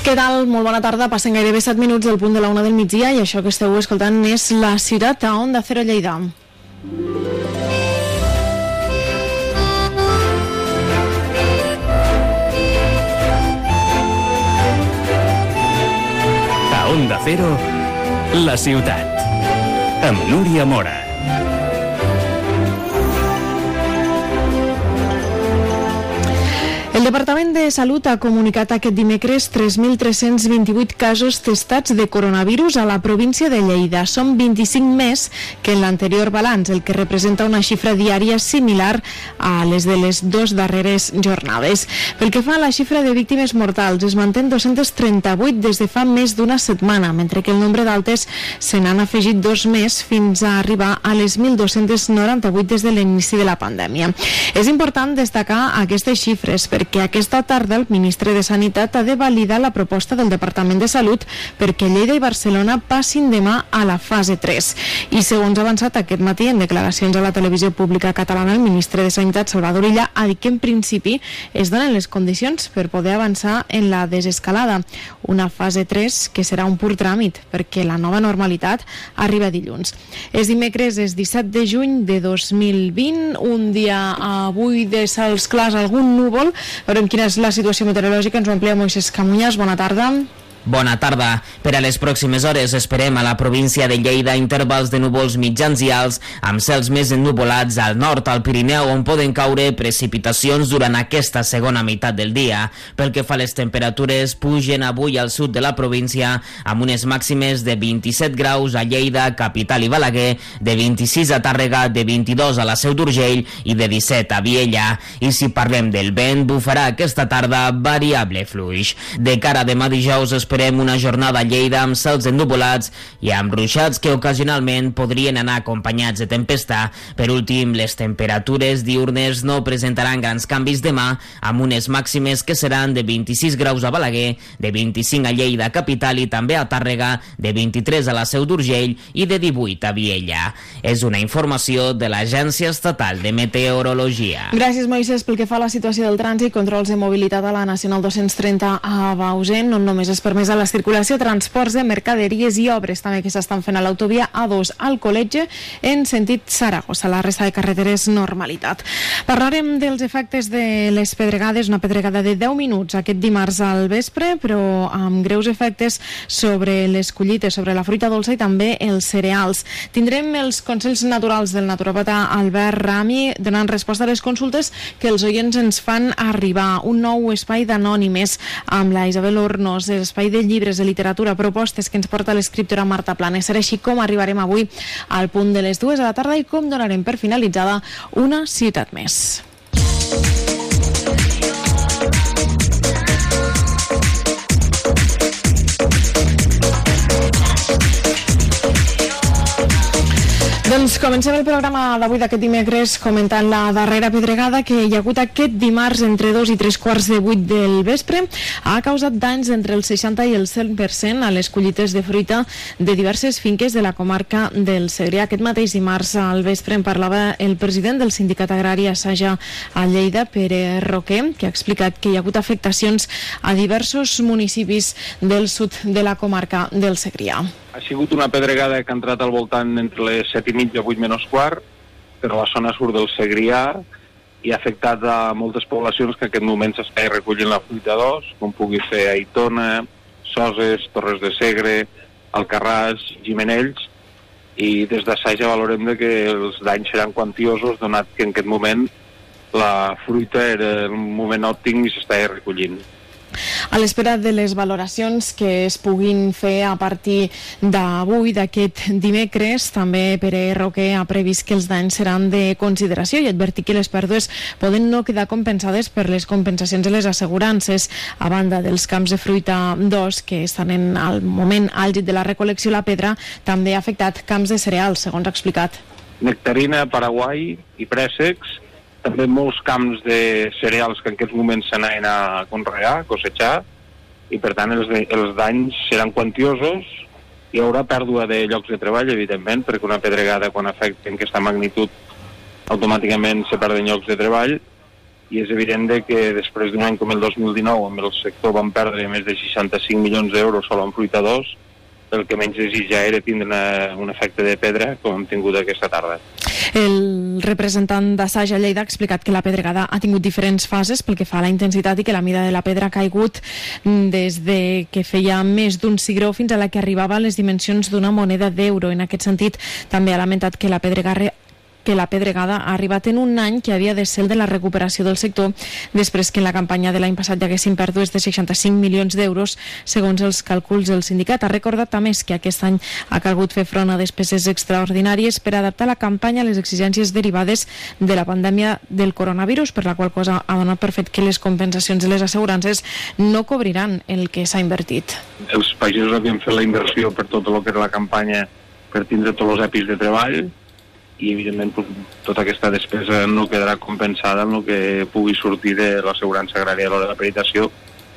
Què tal? Molt bona tarda. Passen gairebé 7 minuts del punt de la una del migdia i això que esteu escoltant és la ciutat a Onda Cero Lleida. A Onda Cero, la ciutat. Amb Núria Mora. El Departament de Salut ha comunicat aquest dimecres 3.328 casos testats de coronavirus a la província de Lleida. Són 25 més que en l'anterior balanç, el que representa una xifra diària similar a les de les dues darreres jornades. Pel que fa a la xifra de víctimes mortals, es manté 238 des de fa més d'una setmana, mentre que el nombre d'altes se n'han afegit dos més fins a arribar a les 1.298 des de l'inici de la pandèmia. És important destacar aquestes xifres perquè perquè aquesta tarda el ministre de Sanitat ha de validar la proposta del Departament de Salut perquè Lleida i Barcelona passin demà a la fase 3. I segons ha avançat aquest matí en declaracions a la televisió pública catalana, el ministre de Sanitat, Salvador Illa, ha dit que en principi es donen les condicions per poder avançar en la desescalada. Una fase 3 que serà un pur tràmit perquè la nova normalitat arriba dilluns. És dimecres, és 17 de juny de 2020, un dia avui de cels clars, algun núvol, Veurem quina és la situació meteorològica. Ens ho amplia Moisés Camunyas. Bona tarda. Bona tarda. Per a les pròximes hores esperem a la província de Lleida intervals de núvols mitjans i alts amb cels més ennuvolats al nord, al Pirineu, on poden caure precipitacions durant aquesta segona meitat del dia. Pel que fa a les temperatures, pugen avui al sud de la província amb unes màximes de 27 graus a Lleida, capital i Balaguer, de 26 a Tàrrega, de 22 a la Seu d'Urgell i de 17 a Viella. I si parlem del vent, bufarà aquesta tarda variable fluix. De cara a demà dijous es esperem una jornada a Lleida amb cels ennuvolats i amb ruixats que ocasionalment podrien anar acompanyats de tempesta. Per últim, les temperatures diurnes no presentaran grans canvis demà, amb unes màximes que seran de 26 graus a Balaguer, de 25 a Lleida capital i també a Tàrrega, de 23 a la Seu d'Urgell i de 18 a Viella. És una informació de l'Agència Estatal de Meteorologia. Gràcies, Moisés. Pel que fa a la situació del trànsit, controls de mobilitat a la Nacional 230 a Bausen, no només es permet més a la circulació, transports de mercaderies i obres també que s'estan fent a l'autovia A2 al col·legi en sentit Saragossa. La resta de carreteres normalitat. Parlarem dels efectes de les pedregades, una pedregada de 10 minuts aquest dimarts al vespre, però amb greus efectes sobre les collites, sobre la fruita dolça i també els cereals. Tindrem els consells naturals del naturopata Albert Rami donant resposta a les consultes que els oients ens fan arribar. Un nou espai d'anònimes amb la Isabel Hornos, espai de llibres de literatura, propostes que ens porta l'escriptora Marta Planes. Serà així com arribarem avui al punt de les dues de la tarda i com donarem per finalitzada una ciutat més. Doncs comencem el programa d'avui d'aquest dimecres comentant la darrera pedregada que hi ha hagut aquest dimarts entre dos i tres quarts de vuit del vespre. Ha causat danys entre el 60 i el 100% a les collites de fruita de diverses finques de la comarca del Segrià. Aquest mateix dimarts al vespre en parlava el president del Sindicat Agrari Assaja a Lleida, Pere Roquer, que ha explicat que hi ha hagut afectacions a diversos municipis del sud de la comarca del Segrià. Ha sigut una pedregada que ha entrat al voltant entre les 7 i mitja, 8 menys quart, per la zona sud del Segrià, i ha afectat a moltes poblacions que en aquest moment s'està recollint la fruita d'os, com pugui ser Aitona, Soses, Torres de Segre, Alcarràs, Gimenells, i des d'Assaja valorem de que els danys seran quantiosos, donat que en aquest moment la fruita era un moment òptim i s'està recollint. A l'espera de les valoracions que es puguin fer a partir d'avui, d'aquest dimecres, també Pere Roque ha previst que els danys seran de consideració i advertir que les pèrdues poden no quedar compensades per les compensacions de les assegurances a banda dels camps de fruita d'os que estan en el moment àlgid de la recol·lecció la pedra també ha afectat camps de cereals, segons ha explicat. Nectarina, Paraguai i préssecs també molts camps de cereals que en aquests moments s'anaven a conrear, a cosechar, i per tant els, els danys seran quantiosos, hi haurà pèrdua de llocs de treball, evidentment, perquè una pedregada quan afecta en aquesta magnitud automàticament se perden llocs de treball, i és evident de que després d'un any com el 2019 amb el sector van perdre més de 65 milions d'euros sol en fruitadors el que menys desitja era tindre una, un efecte de pedra com hem tingut aquesta tarda. El representant d'Assaig a Lleida ha explicat que la pedregada ha tingut diferents fases pel que fa a la intensitat i que la mida de la pedra ha caigut des de que feia més d'un cigró fins a la que arribava a les dimensions d'una moneda d'euro. En aquest sentit, també ha lamentat que la pedregada que la pedregada ha arribat en un any que havia de ser el de la recuperació del sector després que en la campanya de l'any passat hi haguessin pèrdues de 65 milions d'euros segons els càlculs del sindicat. Ha recordat a més que aquest any ha calgut fer front a despeses extraordinàries per adaptar la campanya a les exigències derivades de la pandèmia del coronavirus, per la qual cosa ha donat per fet que les compensacions de les assegurances no cobriran el que s'ha invertit. Els països havien fet la inversió per tot el que era la campanya per tindre tots els EPIs de treball, i evidentment tota aquesta despesa no quedarà compensada amb el que pugui sortir de l'assegurança agrària a l'hora de la peritació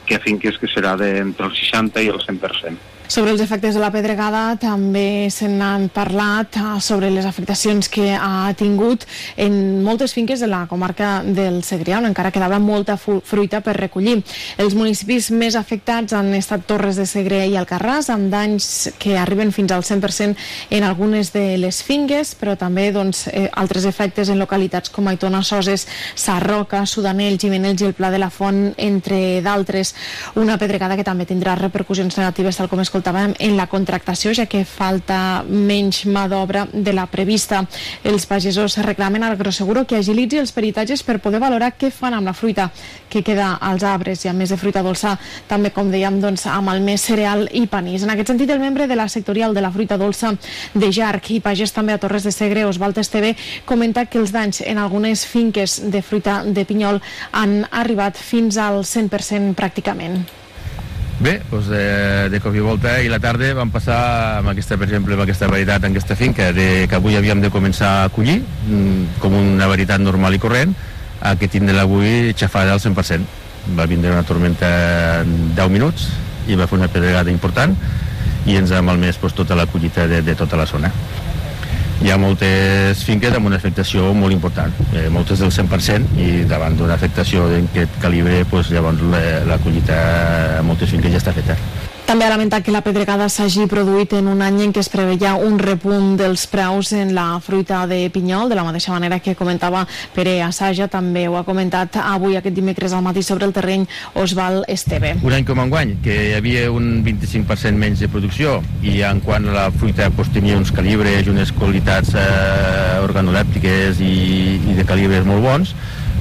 que finques que serà de, entre el 60 i el 100%. Sobre els efectes de la pedregada també se n'han parlat eh, sobre les afectacions que ha tingut en moltes finques de la comarca del Segrià, on encara quedava molta fruita per recollir. Els municipis més afectats han estat Torres de Segre i Alcarràs, amb danys que arriben fins al 100% en algunes de les finques, però també doncs, eh, altres efectes en localitats com Aitona, Soses, Sarroca, Sudanell, Gimenells i el Pla de la Font, entre d'altres. Una pedregada que també tindrà repercussions negatives, tal com es escoltàvem, en la contractació, ja que falta menys mà d'obra de la prevista. Els pagesos reclamen al Agroseguro que agilitzi els peritatges per poder valorar què fan amb la fruita que queda als arbres i a més de fruita dolça, també com dèiem, doncs, amb el més cereal i panís. En aquest sentit, el membre de la sectorial de la fruita dolça de Jarc i pagès també a Torres de Segre, Osvald Esteve, comenta que els danys en algunes finques de fruita de pinyol han arribat fins al 100% pràcticament. Bé, doncs de, de cop i volta i la tarda vam passar amb aquesta, per exemple, amb aquesta varietat en aquesta finca de, que avui havíem de començar a collir mm, com una varietat normal i corrent a que tindrem avui xafada al 100%. Va vindre una tormenta en 10 minuts i va fer una pedregada important i ens ha malmès doncs, tota la collita de, de tota la zona hi ha moltes finques amb una afectació molt important, eh, moltes del 100% i davant d'una afectació d'aquest calibre doncs, llavors la, la collita a moltes finques ja està feta. També ha lamentat que la pedregada s'hagi produït en un any en què es preveia un repunt dels preus en la fruita de pinyol, de la mateixa manera que comentava Pere Assaja, també ho ha comentat avui aquest dimecres al matí sobre el terreny Osval Esteve. Un any com enguany, que hi havia un 25% menys de producció i en quant a la fruita doncs, tenia uns calibres i unes qualitats eh, organolèptiques i, i de calibres molt bons,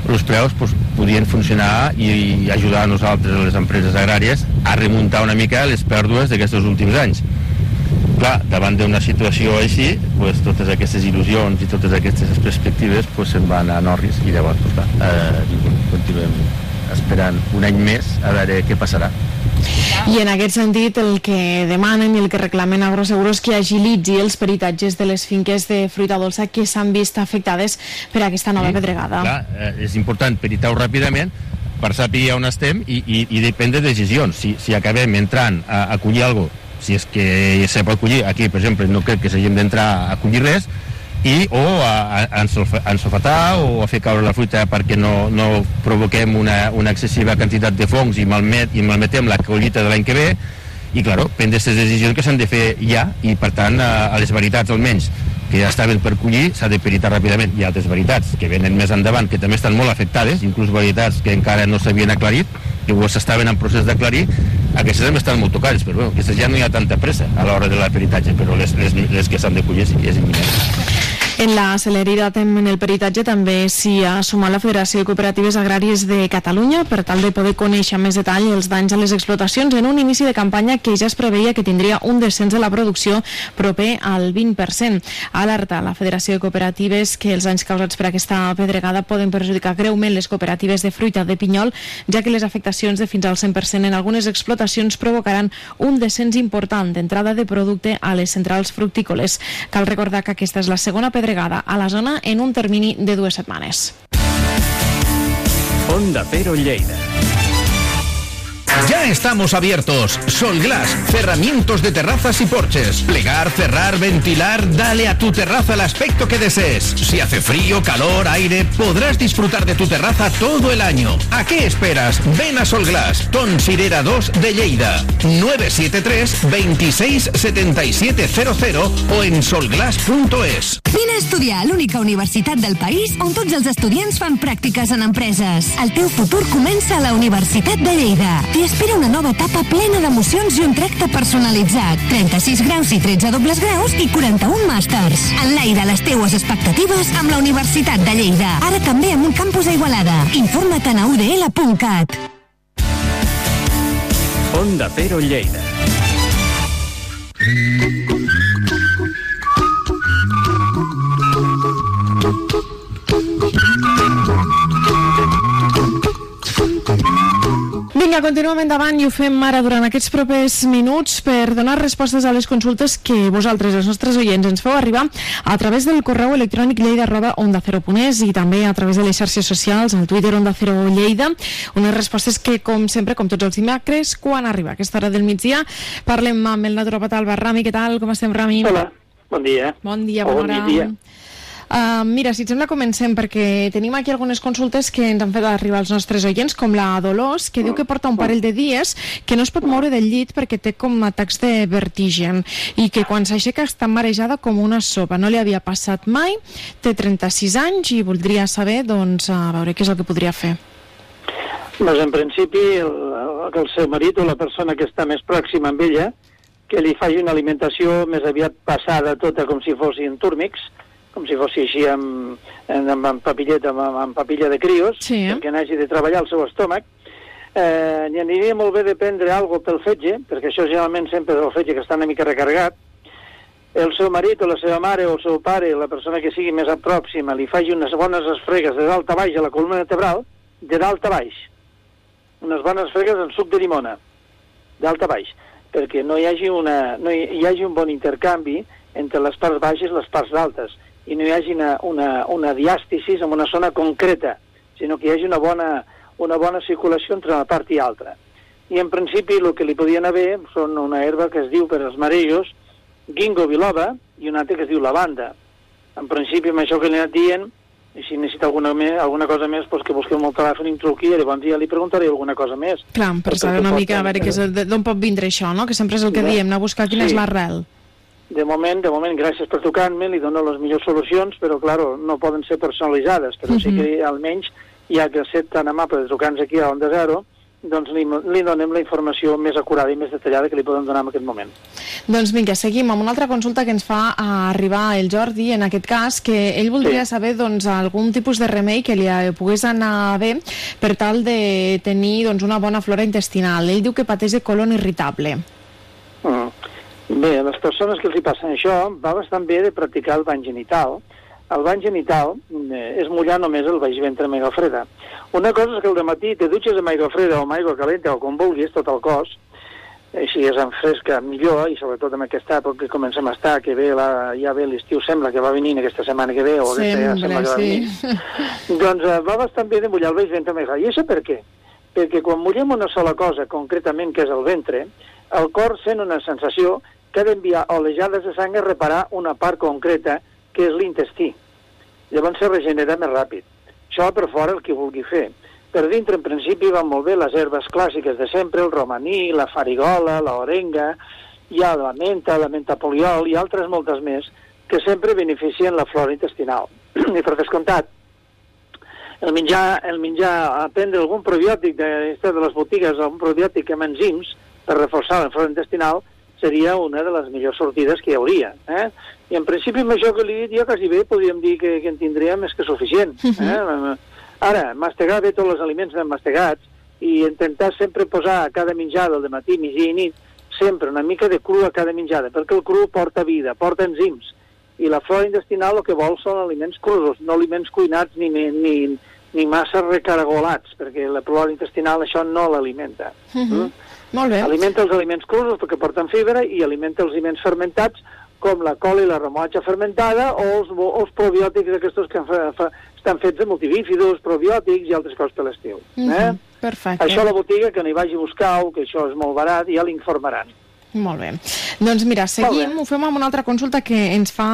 els preus pues, podien funcionar i, ajudar a nosaltres, les empreses agràries, a remuntar una mica les pèrdues d'aquests últims anys. Clar, davant d'una situació així, pues, totes aquestes il·lusions i totes aquestes perspectives pues, se'n van a Norris i llavors pues, clar, eh, continuem esperant un any més a veure què passarà. I en aquest sentit el que demanen i el que reclamen Agroseguros és que agilitzi els peritatges de les finques de fruita dolça que s'han vist afectades per aquesta nova sí, pedregada. Clar, eh, és important peritar-ho ràpidament per saber on estem i, i, i depèn de decisions. Si, si acabem entrant a, a collir alguna cosa, si és que se pot collir, aquí, per exemple, no crec que s'hagin d'entrar a collir res, i o a, a, ensofetar o a fer caure la fruita perquè no, no provoquem una, una excessiva quantitat de fongs i, malmet, i malmetem la collita de l'any que ve i, claro, prendre aquestes decisions que s'han de fer ja i, per tant, a, a les veritats almenys que ja estaven per collir s'ha de peritar ràpidament. Hi ha altres veritats que venen més endavant, que també estan molt afectades, inclús veritats que encara no s'havien aclarit, que ho s'estaven en procés d'aclarir, aquestes també estan molt tocades, però bueno, aquestes ja no hi ha tanta pressa a l'hora de la peritatge, però les, les, les que s'han de collir sí, és imminent. En la celeritat en el peritatge també s'hi ha sumat la Federació de Cooperatives Agràries de Catalunya per tal de poder conèixer més detall els danys a les explotacions en un inici de campanya que ja es preveia que tindria un descens de la producció proper al 20%. Alerta la Federació de Cooperatives que els anys causats per aquesta pedregada poden perjudicar greument les cooperatives de fruita de pinyol, ja que les afectacions de fins al 100% en algunes explotacions provocaran un descens important d'entrada de producte a les centrals fructícoles. Cal recordar que aquesta és la segona pedregada pedregada a la zona en un termini de dues setmanes. Onda Cero Lleida. Ya estamos abiertos. Solglass, cerramientos de terrazas y porches. Plegar, cerrar, ventilar, dale a tu terraza el aspecto que desees. Si hace frío, calor, aire, podrás disfrutar de tu terraza todo el año. ¿A qué esperas? Ven a Solglass, Ton Sirera 2 de Lleida. 973 26 7700 o en solglass.es. Vine a estudiar a l'única universitat del país on tots els estudiants fan pràctiques en empreses. El teu futur comença a la Universitat de Lleida. Espera una nova etapa plena d'emocions i un tracte personalitzat. 36 graus i 13 dobles graus i 41 màsters. Enlaira les teues expectatives amb la Universitat de Lleida. Ara també amb un campus a Igualada. Informa't a udl.cat. Onda Cero Lleida. Vinga, continuem endavant i ho fem ara durant aquests propers minuts per donar respostes a les consultes que vosaltres, els nostres oients, ens feu arribar a través del correu electrònic lleida arroba onda 0.es i també a través de les xarxes socials, al Twitter onda 0 Lleida, unes respostes que, com sempre, com tots els dimecres, quan arriba a aquesta hora del migdia, parlem amb el naturopat Albert Rami. Què tal? Com estem, Rami? Hola, bon dia. Bon dia, bona bon hora. migdia. Uh, mira, si et sembla, comencem, perquè tenim aquí algunes consultes que ens han fet arribar els nostres oients, com la Dolors, que diu que porta un parell de dies que no es pot moure del llit perquè té com atacs de vertigen i que quan s'aixeca està marejada com una sopa. No li havia passat mai, té 36 anys i voldria saber, doncs, a veure què és el que podria fer. Doncs en principi el, el seu marit o la persona que està més pròxima amb ella que li faci una alimentació més aviat passada tota com si fossin túrmics, com si fos així amb, amb, amb papilleta, amb, amb papilla de crios, Sí. perquè n'hagi de treballar el seu estómac. Eh, aniria molt bé de prendre alguna pel fetge, perquè això generalment sempre és el fetge que està una mica recarregat. El seu marit o la seva mare o el seu pare, la persona que sigui més a pròxima, li faci unes bones esfregues de dalt a baix a la columna vertebral, de dalt a baix. Unes bones esfregues en suc de llimona, dalt a baix, perquè no hi hagi, una, no hi, hi hagi un bon intercanvi entre les parts baixes i les parts altes, i no hi hagi una, una, una diàstasis en una zona concreta, sinó que hi hagi una bona, una bona circulació entre una part i altra. I en principi el que li podien haver són una herba que es diu per als marejos ginkgo biloba i una altra que es diu lavanda. En principi amb això que li he anat dient, i si necessita alguna, me, alguna cosa més, doncs que busqueu el telèfon i em truqui i llavors ja li preguntaré alguna cosa més. Clar, per saber una mica, a veure d'on pot vindre això, no? Que sempre és el que diem, anar a buscar quina Sí. és l'arrel. De moment, de moment, gràcies per trucar-me, li dono les millors solucions, però, claro, no poden ser personalitzades, però sí que almenys, ja que ha estat tan amable de trucar-nos aquí a Onda Zero, doncs li, li donem la informació més acurada i més detallada que li podem donar en aquest moment. Doncs vinga, seguim amb una altra consulta que ens fa arribar el Jordi, en aquest cas, que ell voldria Sí. saber doncs, algun tipus de remei que li pogués anar bé per tal de tenir doncs, una bona flora intestinal. Ell diu que pateix de colon irritable. Mm. Bé, a les persones que els hi passen això, va bastant bé de practicar el bany genital. El bany genital eh, és mullar només el baix ventre amb aigua freda. Una cosa és que al matí te dutxes amb aigua freda o amb aigua calenta o com vulguis, tot el cos, així és en fresca millor, i sobretot en aquesta època que comencem a estar, que ve la, ja ve l'estiu, sembla que va venint aquesta setmana que ve, o aquesta sembla que va sí. venir. Doncs eh, va bastant bé de mullar el baix ventre amb aigua. I això per què? Perquè quan mullem una sola cosa, concretament que és el ventre, el cor sent una sensació que ha d'enviar olejades de sang a reparar una part concreta, que és l'intestí. Llavors se regenera més ràpid. Això per fora el que vulgui fer. Per dintre, en principi, van molt bé les herbes clàssiques de sempre, el romaní, la farigola, la orenga, hi ha la menta, la menta poliol i altres moltes més, que sempre beneficien la flora intestinal. I per descomptat, el menjar, el menjar, prendre algun probiòtic de, de les botigues, algun probiòtic amb enzims per reforçar la flora intestinal, seria una de les millors sortides que hi hauria. Eh? I en principi amb això que li he dit jo quasi bé podríem dir que, que en tindríem més que suficient. Eh? Ara, mastegar bé tots els aliments ben mastegats i intentar sempre posar a cada menjada, al matí, migdia i nit, sempre una mica de cru a cada menjada, perquè el cru porta vida, porta enzims, i la flora intestinal el que vol són aliments crus, no aliments cuinats ni, ni, ni, massa recaragolats, perquè la flora intestinal això no l'alimenta. Uh -huh. Molt bé. Alimenta els aliments crus perquè porten fibra i alimenta els aliments fermentats com la col i la remotxa fermentada o els, o els probiòtics aquests que fa, fa, estan fets de multibífidos, probiòtics i altres coses per l'estiu. Mhm. Eh? Perfecte. Això a la botiga, que no hi vagi a buscar-ho, que això és molt barat, ja l'informaran. Molt bé. Doncs mira, seguim, ho fem amb una altra consulta que ens fa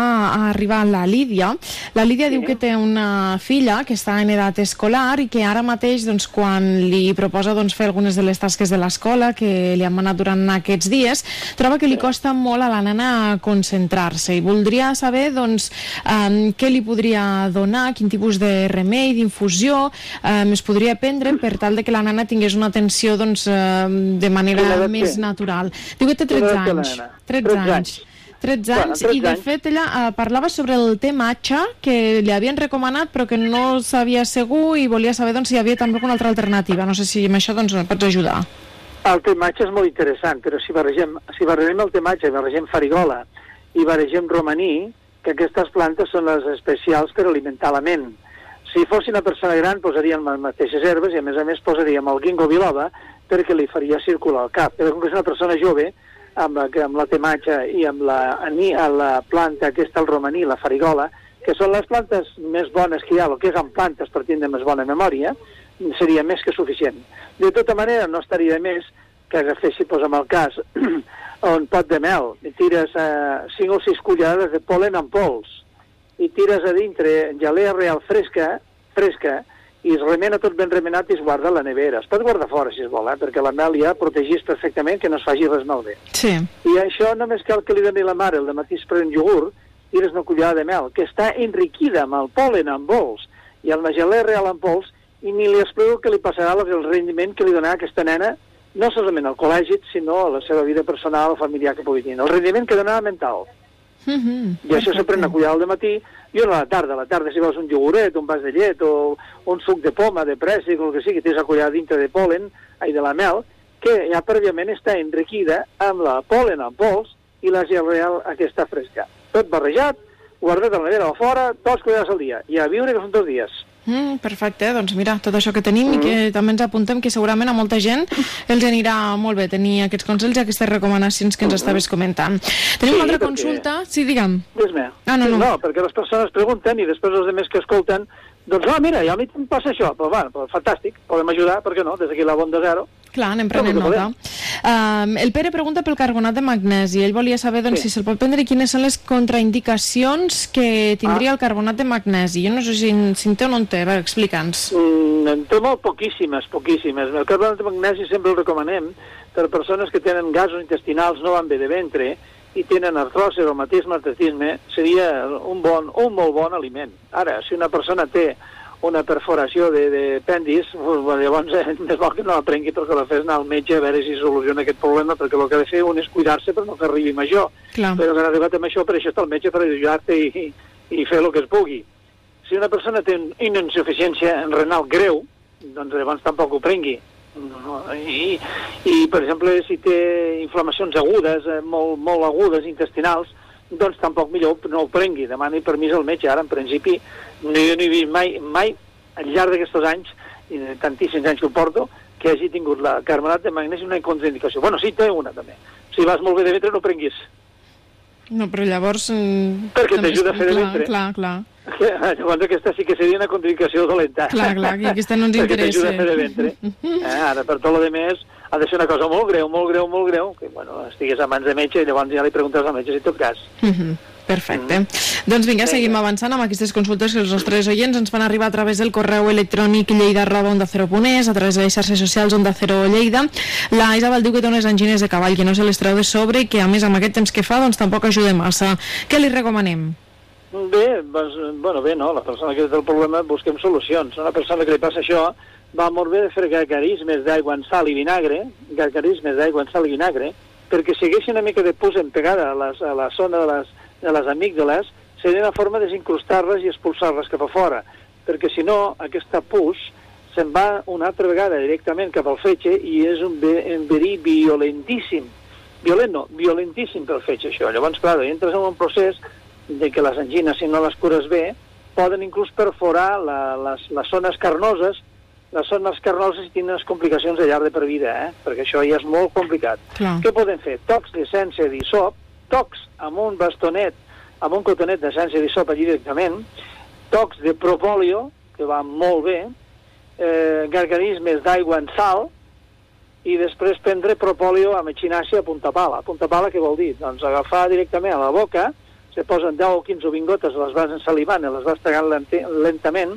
arribar la Lídia. La Lídia sí. diu que té una filla que està en edat escolar i que ara mateix, doncs, quan li proposa doncs, fer algunes de les tasques de l'escola que li han manat durant aquests dies, troba que li costa molt a la nena concentrar-se i voldria saber doncs, um, què li podria donar, quin tipus de remei, d'infusió um, es podria prendre per tal de que la nena tingués una atenció doncs, um, de manera més natural. Diu que té 13 anys. 13 anys. 13 anys, bueno, i de fet ella uh, parlava sobre el té matxa que li havien recomanat però que no sabia segur i volia saber doncs, si hi havia també una altra alternativa. No sé si amb això doncs, pots ajudar. El té matxa és molt interessant, però si barregem, si barregem el i barregem farigola i barregem romaní, que aquestes plantes són les especials per alimentar la ment. Si fos una persona gran posaríem les mateixes herbes i a més a més posaríem el ginkgo biloba perquè li faria circular el cap. Però com que és una persona jove, amb la, amb la tematge i amb la, la planta aquesta, el romaní, la farigola, que són les plantes més bones que hi ha, el que és en plantes per tindre més bona memòria, seria més que suficient. De tota manera, no estaria més que agafessi, pues, en el cas, un pot de mel, i tires eh, 5 o 6 cullerades de polen en pols, i tires a dintre gelea real fresca, fresca, i es remena tot ben remenat i es guarda a la nevera. Es pot guardar fora, si es vol, eh? perquè la mel ja protegís perfectament que no es faci res malbé. Sí. I això només cal que li doni la mare el matí es pren iogurt, tires una cullerada de mel, que està enriquida amb el polen en pols i el gelé real en pols, i ni li explico que li passarà el rendiment que li donarà aquesta nena, no solament al col·legi, sinó a la seva vida personal, familiar que pugui tenir. El rendiment que donarà mental. Uh -huh. I això se pren una cullerada al matí i una a la tarda. A la tarda, si vols un ioguret, un vas de llet o un suc de poma, de préssic, o el que sigui, tens la cullerada dintre de polen, ai, de la mel, que ja prèviament està enriquida amb la polen en pols i la gel real aquesta fresca. Tot barrejat, guardat a la nevera a fora, tots cullerades al dia. I a viure que són dos dies. Mm, perfecte, doncs mira, tot això que tenim mm. i que mm. també ens apuntem que segurament a molta gent els anirà molt bé tenir aquests consells i aquestes recomanacions que ens mm. estaves comentant. Tenim sí, una altra perquè... consulta? Sí, digue'm. Ah, no, no. no, perquè les persones pregunten i després els altres que escolten doncs, ah, mira, ja a mi em passa això. Però, bueno, però, fantàstic, podem ajudar, per què no? Des d'aquí la Bonda Zero. Clar, anem prenent nota. Um, el Pere pregunta pel carbonat de magnesi. Ell volia saber doncs, sí. si se'l pot prendre i quines són les contraindicacions que tindria ah. el carbonat de magnesi. Jo no sé si, si en té o no en té. A veure, explica'ns. Mm, en té molt poquíssimes, poquíssimes. El carbonat de magnesi sempre el recomanem per persones que tenen gasos intestinals, no van bé de ventre, i tenen artrosi, reumatisme, artritisme, seria un, bon, un molt bon aliment. Ara, si una persona té una perforació de, de pendis, pues, llavors eh, més val que no la prengui perquè la fes anar al metge a veure si soluciona aquest problema, perquè el que ha de fer un és cuidar-se per no fer arribi major. Clar. Però que han arribat amb això, per això està el metge per ajudar-te i, i fer el que es pugui. Si una persona té una insuficiència renal greu, doncs llavors tampoc ho prengui no, I, I, per exemple, si té inflamacions agudes, eh, molt, molt agudes, intestinals, doncs tampoc millor no ho prengui, demani permís al metge. Ara, en principi, no, jo no he vist mai, mai, al llarg d'aquests anys, i tantíssims anys que ho porto, que hagi tingut la carbonat de magnesi una contraindicació. Bueno, sí, té una, també. Si vas molt bé de ventre, no prenguis. No, però llavors... Mm, Perquè t'ajuda a fer de ventre. Clar, clar. Llavors aquesta sí que seria una contraindicació dolenta. Clar, clar, que aquesta no ens interessa. Perquè t'ajuda a fer de ventre. Eh, ara, per tot el més, ha de ser una cosa molt greu, molt greu, molt greu, que, bueno, estigués a mans de metge i llavors ja li preguntes al metge si tot cas. -huh. Perfecte. Mm. Doncs vinga, seguim avançant amb aquestes consultes que els nostres oients ens fan arribar a través del correu electrònic lleida arroba onda 0.es, a través de les xarxes socials onda 0 lleida. La Isabel diu que té unes angines de cavall que no se les treu de sobre i que a més amb aquest temps que fa doncs tampoc ajuda massa. Què li recomanem? Bé, doncs, bueno, bé, no, la persona que té el problema busquem solucions. Una persona que li passa això va molt bé de fer gargarismes d'aigua en sal i vinagre, gargarismes d'aigua en sal i vinagre, perquè si haguessin una mica de pus empegada a, les, a la zona de les, de les amígdales, seria una forma de desincrustar-les i expulsar-les cap a fora, perquè si no, aquesta pus se'n va una altra vegada directament cap al fetge i és un, un verí violentíssim. Violent no, violentíssim pel fetge, això. Llavors, clar, entres en un procés de que les angines, si no les cures bé, poden inclús perforar la, les, les zones carnoses, les zones carnoses i tenen complicacions de llarg de per vida, eh? perquè això ja és molt complicat. Clar. Què poden fer? Tocs d'essència d'isop, tocs amb un bastonet, amb un cotonet d'essència d'isop allí directament, tocs de propòlio, que va molt bé, eh, garganismes d'aigua en sal i després prendre propòlio amb echinacea a punta pala. Punta pala què vol dir? Doncs agafar directament a la boca, se posen 10 o 15 o 20 gotes, les vas ensalivant i les vas tagant lent lentament,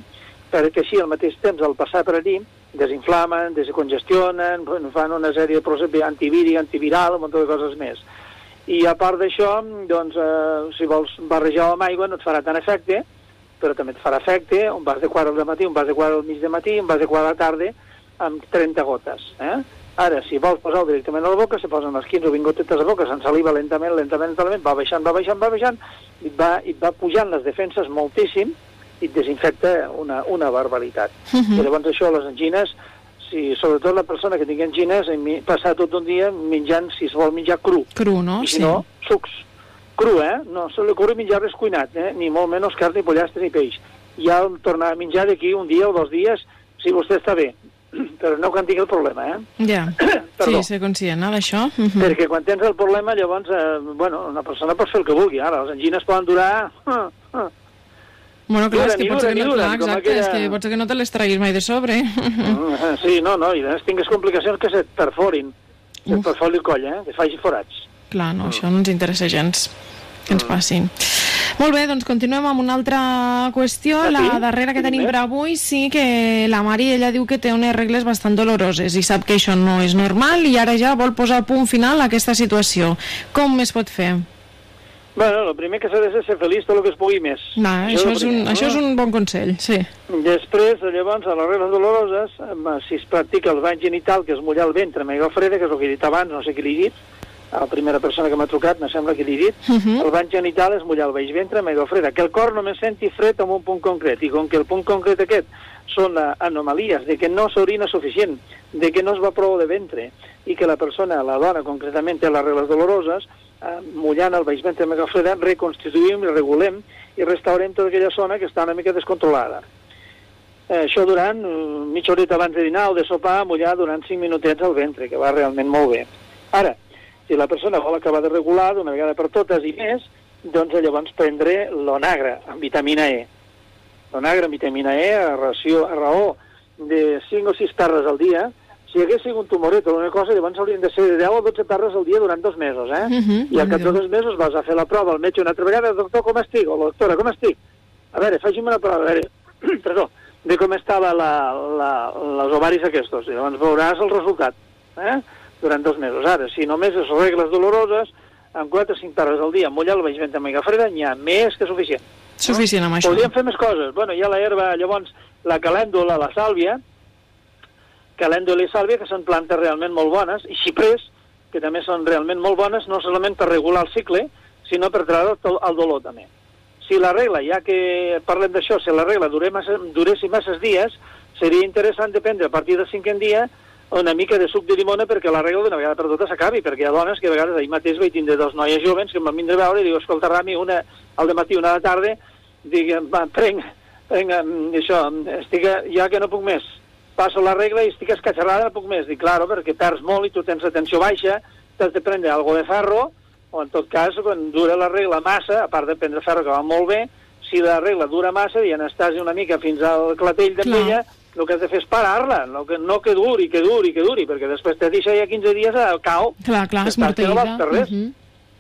perquè així al mateix temps, al passar per allí, desinflamen, descongestionen, fan una sèrie de processos antivíric, antiviral, un munt de coses més. I a part d'això, doncs, eh, si vols barrejar amb aigua no et farà tant efecte, però també et farà efecte un vas de quart al matí, un vas de quart al mig de matí, un vas de quart a la tarda, amb 30 gotes. Eh? Ara, si vols posar-ho directament a la boca, se posen les 15 o 20 gotetes a la boca, s'ensaliva lentament, lentament, lentament, va baixant, va baixant, va baixant, i et va, i et va pujant les defenses moltíssim, i et desinfecta una, una barbaritat. Uh -huh. I llavors això, les angines, si, sobretot la persona que tingui angines, passar tot un dia menjant, si es vol menjar cru. Cru, no? I si sí. no, sucs. Cru, eh? No se li ocorre menjar res cuinat, eh? Ni molt menys carn, ni pollastre, ni peix. Ja tornar a menjar d'aquí un dia o dos dies, si vostè està bé però no quan tingui el problema, eh? Ja, sí, ser conscient no, d'això. Uh -huh. Perquè quan tens el problema, llavors, eh, bueno, una persona pot fer el que vulgui. Ara, les angines poden durar... Uh, uh. Bueno, clar, és que pot ser que no, clar, exacte, aquella... és que pot ser que no te les traguis mai de sobre. Uh, sí, no, no, i després tingues complicacions que se't perforin, se't perfori el coll, eh? Que faci forats. Clar, no, uh. això no ens interessa gens que ens passin. Molt bé, doncs continuem amb una altra qüestió. Ah? La darrera que tenim per avui, sí que la Mari, ella diu que té unes regles bastant doloroses i sap que això no és normal i ara ja vol posar punt final a aquesta situació. Com es pot fer? Bueno, el primer que s'ha de ser ser feliç tot el que es pugui més. No, això, això, és, un, no? això és un bon consell, sí. Després, llavors, a les regles doloroses, si es practica el bany genital, que és mullar el ventre amb aigua freda, que és el que he dit abans, no sé qui l'he dit, a la primera persona que m'ha trucat, me sembla que l'he dit, uh -huh. el bany genital és mullar el baix ventre amb aigua freda, que el cor només senti fred en un punt concret, i com que el punt concret aquest són anomalies de que no s'orina suficient, de que no es va prou de ventre, i que la persona, la dona concretament, té les regles doloroses, eh, mullant el baix ventre amb aigua freda, reconstituïm, regulem i restaurem tota aquella zona que està una mica descontrolada. Eh, això durant uh, mitja horeta abans de dinar o de sopar, mullar durant 5 minutets al ventre, que va realment molt bé. Ara, si la persona vol acabar de regular d'una vegada per totes i més, doncs llavors prendre l'onagre amb vitamina E. L'onagre amb vitamina E a, ració, a raó de 5 o 6 tarres al dia, si hagués sigut un tumoret o una cosa, llavors haurien de ser de 10 o 12 tarres al dia durant dos mesos, eh? Uh -huh, I al cap de dos mesos vas a fer la prova al metge una altra vegada, doctor, com estic? O doctora, com estic? A veure, faci'm una prova, a veure, perdó, de com estava la, la, les ovaris aquests, i llavors veuràs el resultat, eh? Durant dos mesos. Ara, si només és regles doloroses, amb 4 o 5 tardes al dia, mullar el vent amb aigua freda, n'hi ha més que suficient. Suficient amb això. Podríem fer més coses. Bueno, hi ha la herba, llavors, la calèndula, la sàlvia, calèndula i sàlvia, que són plantes realment molt bones, i xiprés, que també són realment molt bones, no solament per regular el cicle, sinó per treure el dolor també. Si la regla, ja que parlem d'això, si la regla durés massa, duressi masses dies, seria interessant de prendre a partir del cinquè dia una mica de suc de llimona perquè la regla d'una vegada per totes s'acabi, perquè hi ha dones que a vegades ahir mateix vaig tindre dos noies joves que em van vindre a veure i diu, escolta, Rami, una al matí, una la tarda, dic, va, prenc, prenc, això, estic, ja que no puc més, passo la regla i estic escatxerrada, no puc més. Dic, claro, perquè perds molt i tu tens la tensió baixa, t'has de prendre algo de ferro, o en tot cas, quan dura la regla massa, a part de prendre ferro que va molt bé, si la regla dura massa i n'estàs una mica fins al clatell de pella, el que has de fer és parar-la, no que, no que duri, que duri, que duri, perquè després te deixa ja 15 dies al cau. Clar, clar, es mortella. No res. Uh -huh.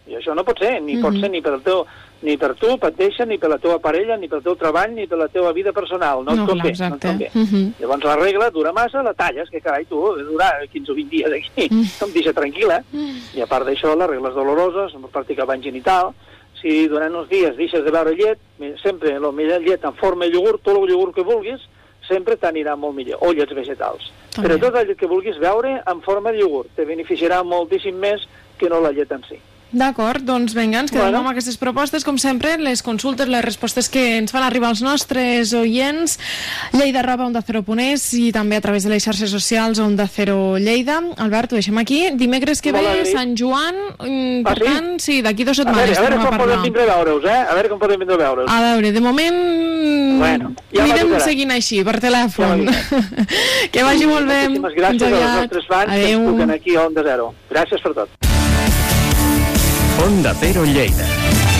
I això no pot ser, ni uh -huh. pot ser ni per, el teu, ni per tu, per deixa, ni per la teva parella, ni pel teu treball, ni per la teva vida personal. No, no et convé. No et convé. Uh -huh. Llavors la regla dura massa, la talles, que carai, tu, durar 15 o 20 dies aquí, uh -huh. em deixa tranquil·la. Uh -huh. I a part d'això, les regles doloroses, no practicar bany genital, si durant uns dies deixes de beure llet, sempre el millor llet en forma de iogurt, tot el iogurt que vulguis, sempre t'anirà molt millor, o llets vegetals. També. Però tot el que vulguis veure en forma de iogurt te beneficiarà moltíssim més que no la llet en si. D'acord, doncs vinga, ens quedem bueno. amb aquestes propostes, com sempre, les consultes, les respostes que ens fan arribar els nostres oients, Lleida arroba onda cero ponés i també a través de les xarxes socials onda cero Lleida. Albert, ho deixem aquí. Dimecres que ve, Sant Joan, mm, per ah, sí? tant, sí, d'aquí dues setmanes. A veure, a veure com podem vindre a veure-us, eh? A veure com podem vindre a veure'us. A veure, de moment bueno, ja anirem seguint així, per telèfon. Ja que vagi molt bé. Moltíssimes gràcies als nostres fans Adeu. que ens aquí a Onda Zero. Gràcies per tot. Onda Cero Lleida.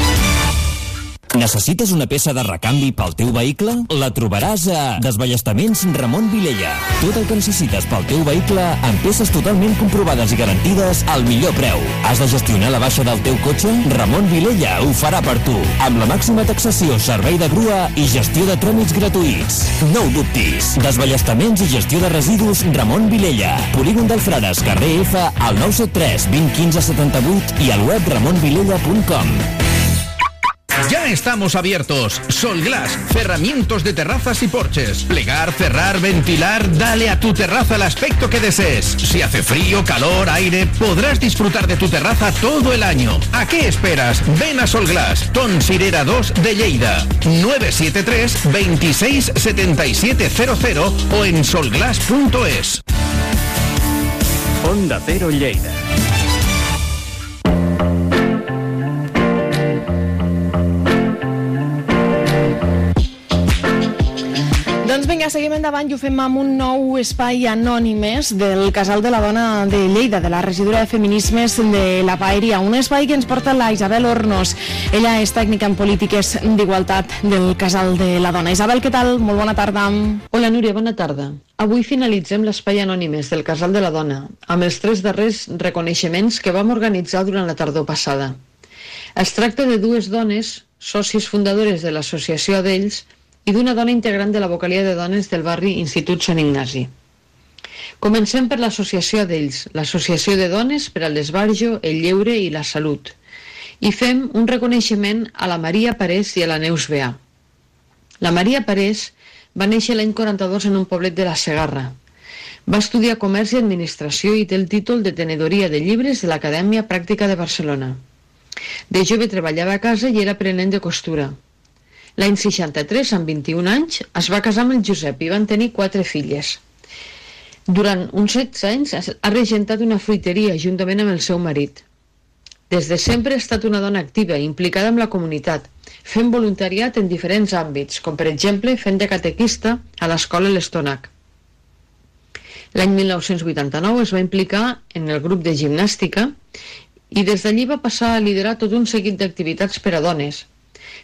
Necessites una peça de recanvi pel teu vehicle? La trobaràs a Desballestaments Ramon Vilella. Tot el que necessites pel teu vehicle amb peces totalment comprovades i garantides al millor preu. Has de gestionar la baixa del teu cotxe? Ramon Vilella ho farà per tu. Amb la màxima taxació, servei de grua i gestió de tràmits gratuïts. No ho dubtis. Desballestaments i gestió de residus Ramon Vilella. Polígon del Frares, carrer F, al 973 20 15 78 i al web ramonvilella.com. Ya estamos abiertos. Solglass, cerramientos de terrazas y porches. Plegar, cerrar, ventilar, dale a tu terraza el aspecto que desees. Si hace frío, calor, aire, podrás disfrutar de tu terraza todo el año. ¿A qué esperas? Ven a Solglass, Ton Sirera 2 de Lleida. 973 26 7700 o en solglass.es. Onda Cero Lleida. Doncs vinga, seguim endavant i ho fem amb un nou espai anònimes del Casal de la Dona de Lleida, de la regidora de Feminismes de la Paeria, un espai que ens porta la Isabel Hornos. Ella és tècnica en polítiques d'igualtat del Casal de la Dona. Isabel, què tal? Molt bona tarda. Hola Núria, bona tarda. Avui finalitzem l'espai anònimes del Casal de la Dona amb els tres darrers reconeixements que vam organitzar durant la tardor passada. Es tracta de dues dones, sòcies fundadores de l'associació d'ells, i d'una dona integrant de la vocalia de dones del barri Institut Sant Ignasi. Comencem per l'associació d'ells, l'Associació de Dones per al Desbarjo, el Lleure i la Salut, i fem un reconeixement a la Maria Parés i a la Neus Beà. La Maria Parés va néixer l'any 42 en un poblet de la Segarra. Va estudiar Comerç i Administració i té el títol de Tenedoria de Llibres de l'Acadèmia Pràctica de Barcelona. De jove treballava a casa i era aprenent de costura. L'any 63, amb 21 anys, es va casar amb el Josep i van tenir quatre filles. Durant uns 16 anys ha regentat una fruiteria juntament amb el seu marit. Des de sempre ha estat una dona activa i implicada amb la comunitat, fent voluntariat en diferents àmbits, com per exemple fent de catequista a l'escola L'Estonac. L'any 1989 es va implicar en el grup de gimnàstica i des d'allí va passar a liderar tot un seguit d'activitats per a dones,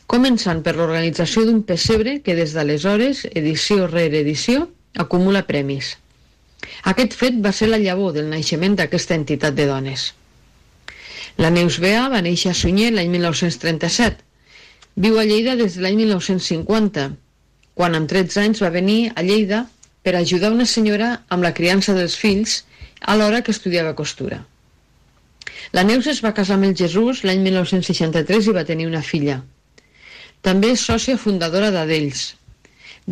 començant per l'organització d'un pessebre que des d'aleshores, edició rere edició, acumula premis. Aquest fet va ser la llavor del naixement d'aquesta entitat de dones. La Neus Bea va néixer a Sunyer l'any 1937. Viu a Lleida des de l'any 1950, quan amb 13 anys va venir a Lleida per ajudar una senyora amb la criança dels fills alhora que estudiava costura. La Neus es va casar amb el Jesús l'any 1963 i va tenir una filla. També és sòcia fundadora d'Adells.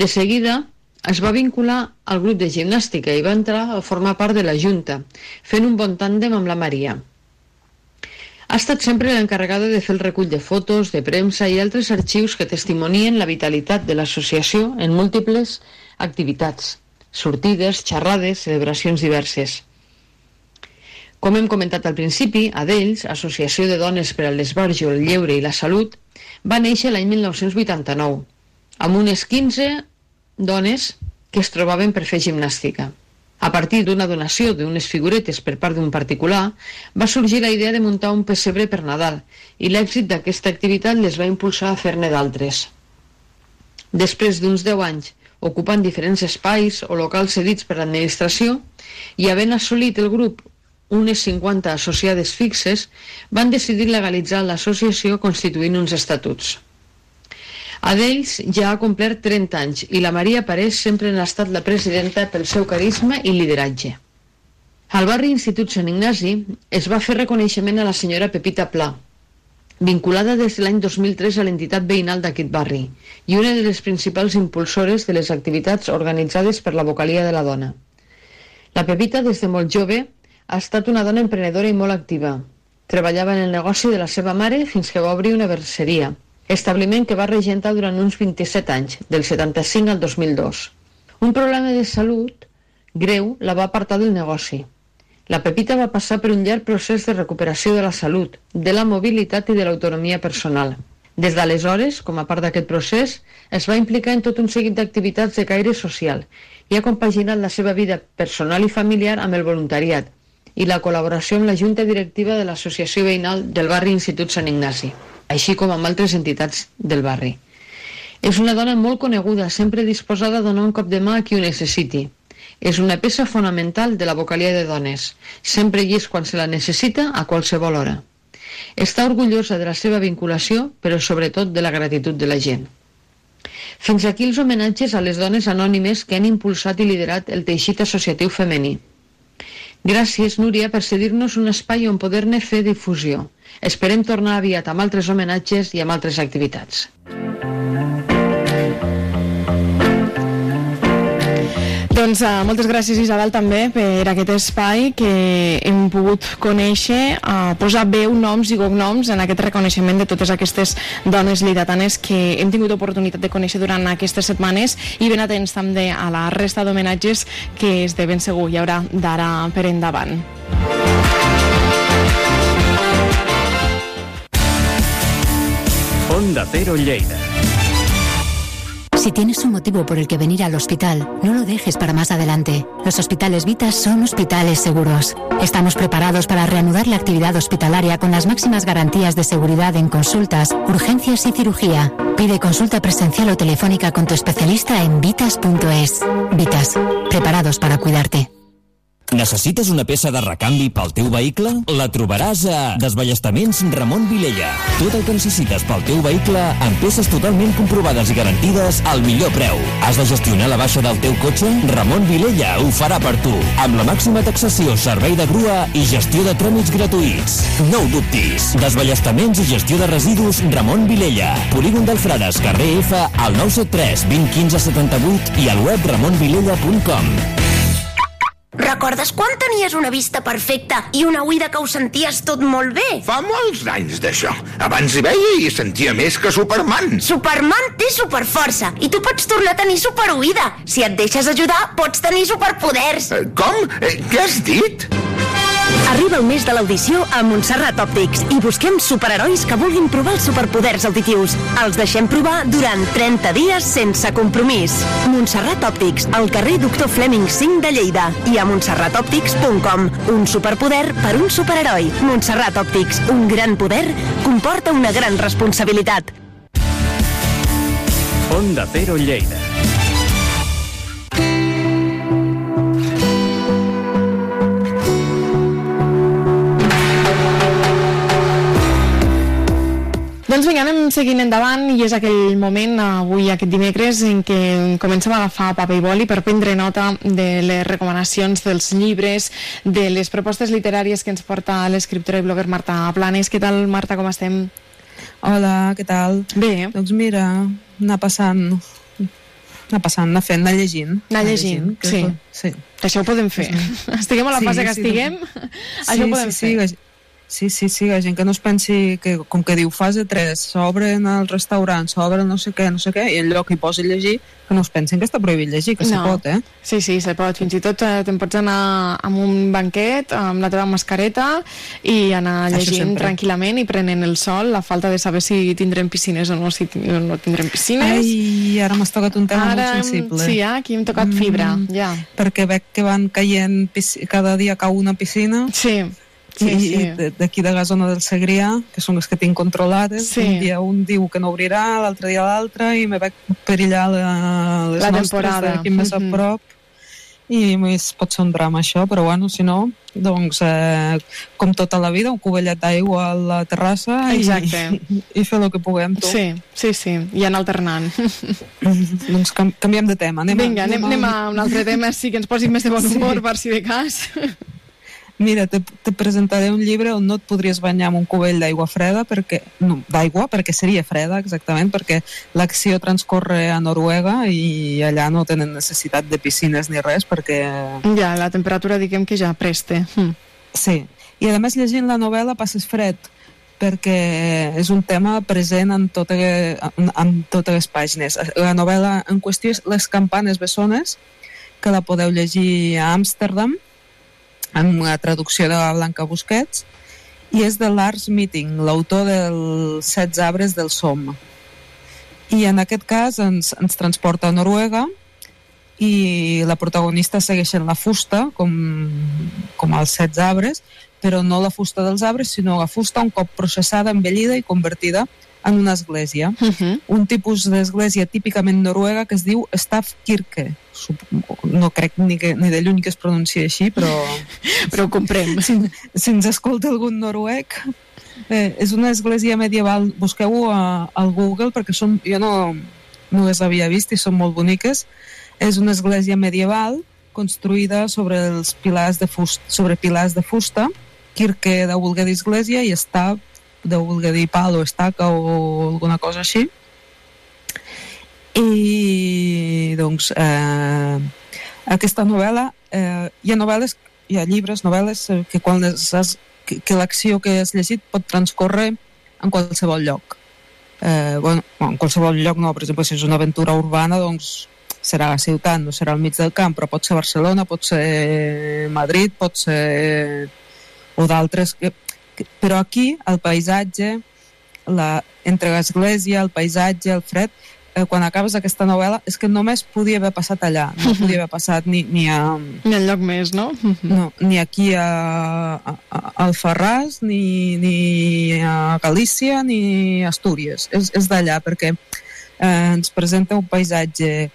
De seguida es va vincular al grup de gimnàstica i va entrar a formar part de la Junta, fent un bon tàndem amb la Maria. Ha estat sempre l'encarregada de fer el recull de fotos, de premsa i altres arxius que testimonien la vitalitat de l'associació en múltiples activitats, sortides, xerrades, celebracions diverses. Com hem comentat al principi, Adells, Associació de Dones per al Desbarjo, el Lleure i la Salut, va néixer l'any 1989, amb unes 15 dones que es trobaven per fer gimnàstica. A partir d'una donació d'unes figuretes per part d'un particular, va sorgir la idea de muntar un pessebre per Nadal i l'èxit d'aquesta activitat les va impulsar a fer-ne d'altres. Després d'uns 10 anys ocupant diferents espais o locals cedits per l'administració i havent assolit el grup unes 50 associades fixes, van decidir legalitzar l'associació constituint uns estatuts. Adells ja ha complert 30 anys i la Maria Parés sempre n'ha estat la presidenta pel seu carisma i lideratge. Al barri Institut Sant Ignasi es va fer reconeixement a la senyora Pepita Pla, vinculada des de l'any 2003 a l'entitat veïnal d'aquest barri i una de les principals impulsores de les activitats organitzades per la vocalia de la dona. La Pepita, des de molt jove, ha estat una dona emprenedora i molt activa. Treballava en el negoci de la seva mare fins que va obrir una verseria, establiment que va regentar durant uns 27 anys, del 75 al 2002. Un problema de salut greu la va apartar del negoci. La Pepita va passar per un llarg procés de recuperació de la salut, de la mobilitat i de l'autonomia personal. Des d'aleshores, com a part d'aquest procés, es va implicar en tot un seguit d'activitats de caire social i ha compaginat la seva vida personal i familiar amb el voluntariat, i la col·laboració amb la Junta Directiva de l'Associació Veïnal del barri Institut Sant Ignasi. així com amb altres entitats del barri. És una dona molt coneguda, sempre disposada a donar un cop de mà a qui ho necessiti. És una peça fonamental de la vocalia de dones. Sempre hi és quan se la necessita a qualsevol hora. Està orgullosa de la seva vinculació, però sobretot de la gratitud de la gent. Fins aquí els homenatges a les dones anònimes que han impulsat i liderat el teixit associatiu femení. Gràcies, Núria, per cedir-nos un espai on poder-ne fer difusió. Esperem tornar aviat amb altres homenatges i amb altres activitats. Doncs uh, moltes gràcies Isabel també per aquest espai que hem pogut conèixer, uh, posar veu, noms i cognoms en aquest reconeixement de totes aquestes dones lidatanes que hem tingut oportunitat de conèixer durant aquestes setmanes i ben atents també a la resta d'homenatges que és de ben segur hi haurà d'ara per endavant. Onda Cero Lleida. Si tienes un motivo por el que venir al hospital, no lo dejes para más adelante. Los hospitales Vitas son hospitales seguros. Estamos preparados para reanudar la actividad hospitalaria con las máximas garantías de seguridad en consultas, urgencias y cirugía. Pide consulta presencial o telefónica con tu especialista en vitas.es. Vitas, preparados para cuidarte. Necessites una peça de recanvi pel teu vehicle? La trobaràs a Desballestaments Ramon Vilella. Tot el que necessites pel teu vehicle amb peces totalment comprovades i garantides al millor preu. Has de gestionar la baixa del teu cotxe? Ramon Vilella ho farà per tu. Amb la màxima taxació, servei de grua i gestió de tràmits gratuïts. No ho dubtis. Desballestaments i gestió de residus Ramon Vilella. Polígon del Frares, carrer F, al 973 2015 78 i al web ramonvilella.com. Recordes quan tenies una vista perfecta i una oïda que ho senties tot molt bé? Fa molts anys d'això. Abans hi veia i sentia més que Superman. Superman té superforça i tu pots tornar a tenir superoïda. Si et deixes ajudar, pots tenir superpoders. Eh, com? Eh, què has dit? Arriba el mes de l'audició a Montserrat Òptics i busquem superherois que vulguin provar els superpoders auditius. Els deixem provar durant 30 dies sense compromís. Montserrat Òptics, al carrer Doctor Fleming 5 de Lleida i a montserratòptics.com. Un superpoder per un superheroi. Montserrat Òptics, un gran poder comporta una gran responsabilitat. Onda Cero Lleida. Doncs vinga, anem seguint endavant i és aquell moment, avui, aquest dimecres, en què comencem a agafar paper i boli per prendre nota de les recomanacions dels llibres, de les propostes literàries que ens porta l'escriptora i blogger Marta Planes. Què tal, Marta, com estem? Hola, què tal? Bé. Doncs mira, anar passant anar passant, anar fent, anar llegint. Anar llegint, sí. sí. Això ho podem fer. Estiguem a la Sí, fase que sí, estiguem, Sí, això ho podem sí, sí, fer. la- Sí, sí, sí, la gent que no es pensi que, com que diu fase 3, s'obren els restaurants, s'obren no sé què, no sé què, i en lloc hi posi llegir, que no es pensin que està prohibit llegir, que se pot, eh? Sí, sí, se pot. Fins i tot eh, te'n pots anar amb un banquet, amb la teva mascareta i anar llegint tranquil·lament i prenent el sol, la falta de saber si tindrem piscines o no, si no tindrem piscines. Ai, ara m'has tocat un tema Ara, molt sensible. Sí, eh? aquí hem tocat fibra, Mm, ja. Perquè veig que van caient, cada dia cau una piscina. Sí, sí, i, sí. d'aquí de la zona del Segrià, que són les que tinc controlades, Sí. un dia un diu que no obrirà, l'altre dia l'altre, i me veig perillar la, les La nostres temporada. d'aquí més a Mhm. prop, i més pot ser un drama això, però bueno, si no, doncs eh, com tota la vida, un covellet d'aigua a la terrassa Exacte. i, i fer el que puguem. Tu. Sí, sí, sí, i anar alternant. doncs canviem de tema. Anem, Vinga, anem, anem a un altre tema, sí que ens posi més de bon Sí. humor, per si de cas. Mira, te, te presentaré un llibre on no et podries banyar amb un cubell d'aigua freda, perquè no, d'aigua, perquè seria freda, exactament, perquè l'acció transcorre a Noruega i allà no tenen necessitat de piscines ni res, perquè... Ja, la temperatura diguem que ja preste. Hm. Sí, i a més llegint la novel·la passes fred, perquè és un tema present en, tota, en, en totes les pàgines. La novel·la en qüestió és Les campanes bessones, que la podeu llegir a Amsterdam, en una traducció de la Blanca Busquets, i és de Lars Meeting, l'autor dels Set arbres del Som. I en aquest cas ens, ens transporta a Noruega i la protagonista segueix en la fusta, com, com els set arbres, però no la fusta dels arbres, sinó la fusta un cop processada, envellida i convertida en una església. Uh -huh. Un tipus d'església típicament noruega que es diu Stavkirke. No crec ni, que, ni de lluny que es pronunciï així, però... però ho comprem. Si, si ens escolta algun noruec, eh, és una església medieval. Busqueu-ho al Google perquè són, jo no, no les havia vist i són molt boniques. És una església medieval construïda sobre els pilars de fusta, sobre pilars de fusta, kirke de voler dir església i està de voler dir pal o estaca o alguna cosa així. I doncs eh, aquesta novel·la eh, hi ha novel·les hi ha llibres, novel·les eh, que quan les has, que, que l'acció que has llegit pot transcorrer en qualsevol lloc. Eh, bueno, en qualsevol lloc no, per exemple si és una aventura urbana doncs serà a la ciutat, no serà al mig del camp però pot ser Barcelona, pot ser Madrid pot ser o d'altres que, però aquí el paisatge la, entre l'església, el paisatge, el fred eh, quan acabes aquesta novel·la és que només podia haver passat allà, no podia haver passat ni, ni a... Ni al lloc més, no? no ni aquí a, a, a Alfarràs, ni, ni a Galícia, ni a Astúries. És, és d'allà, perquè eh, ens presenta un paisatge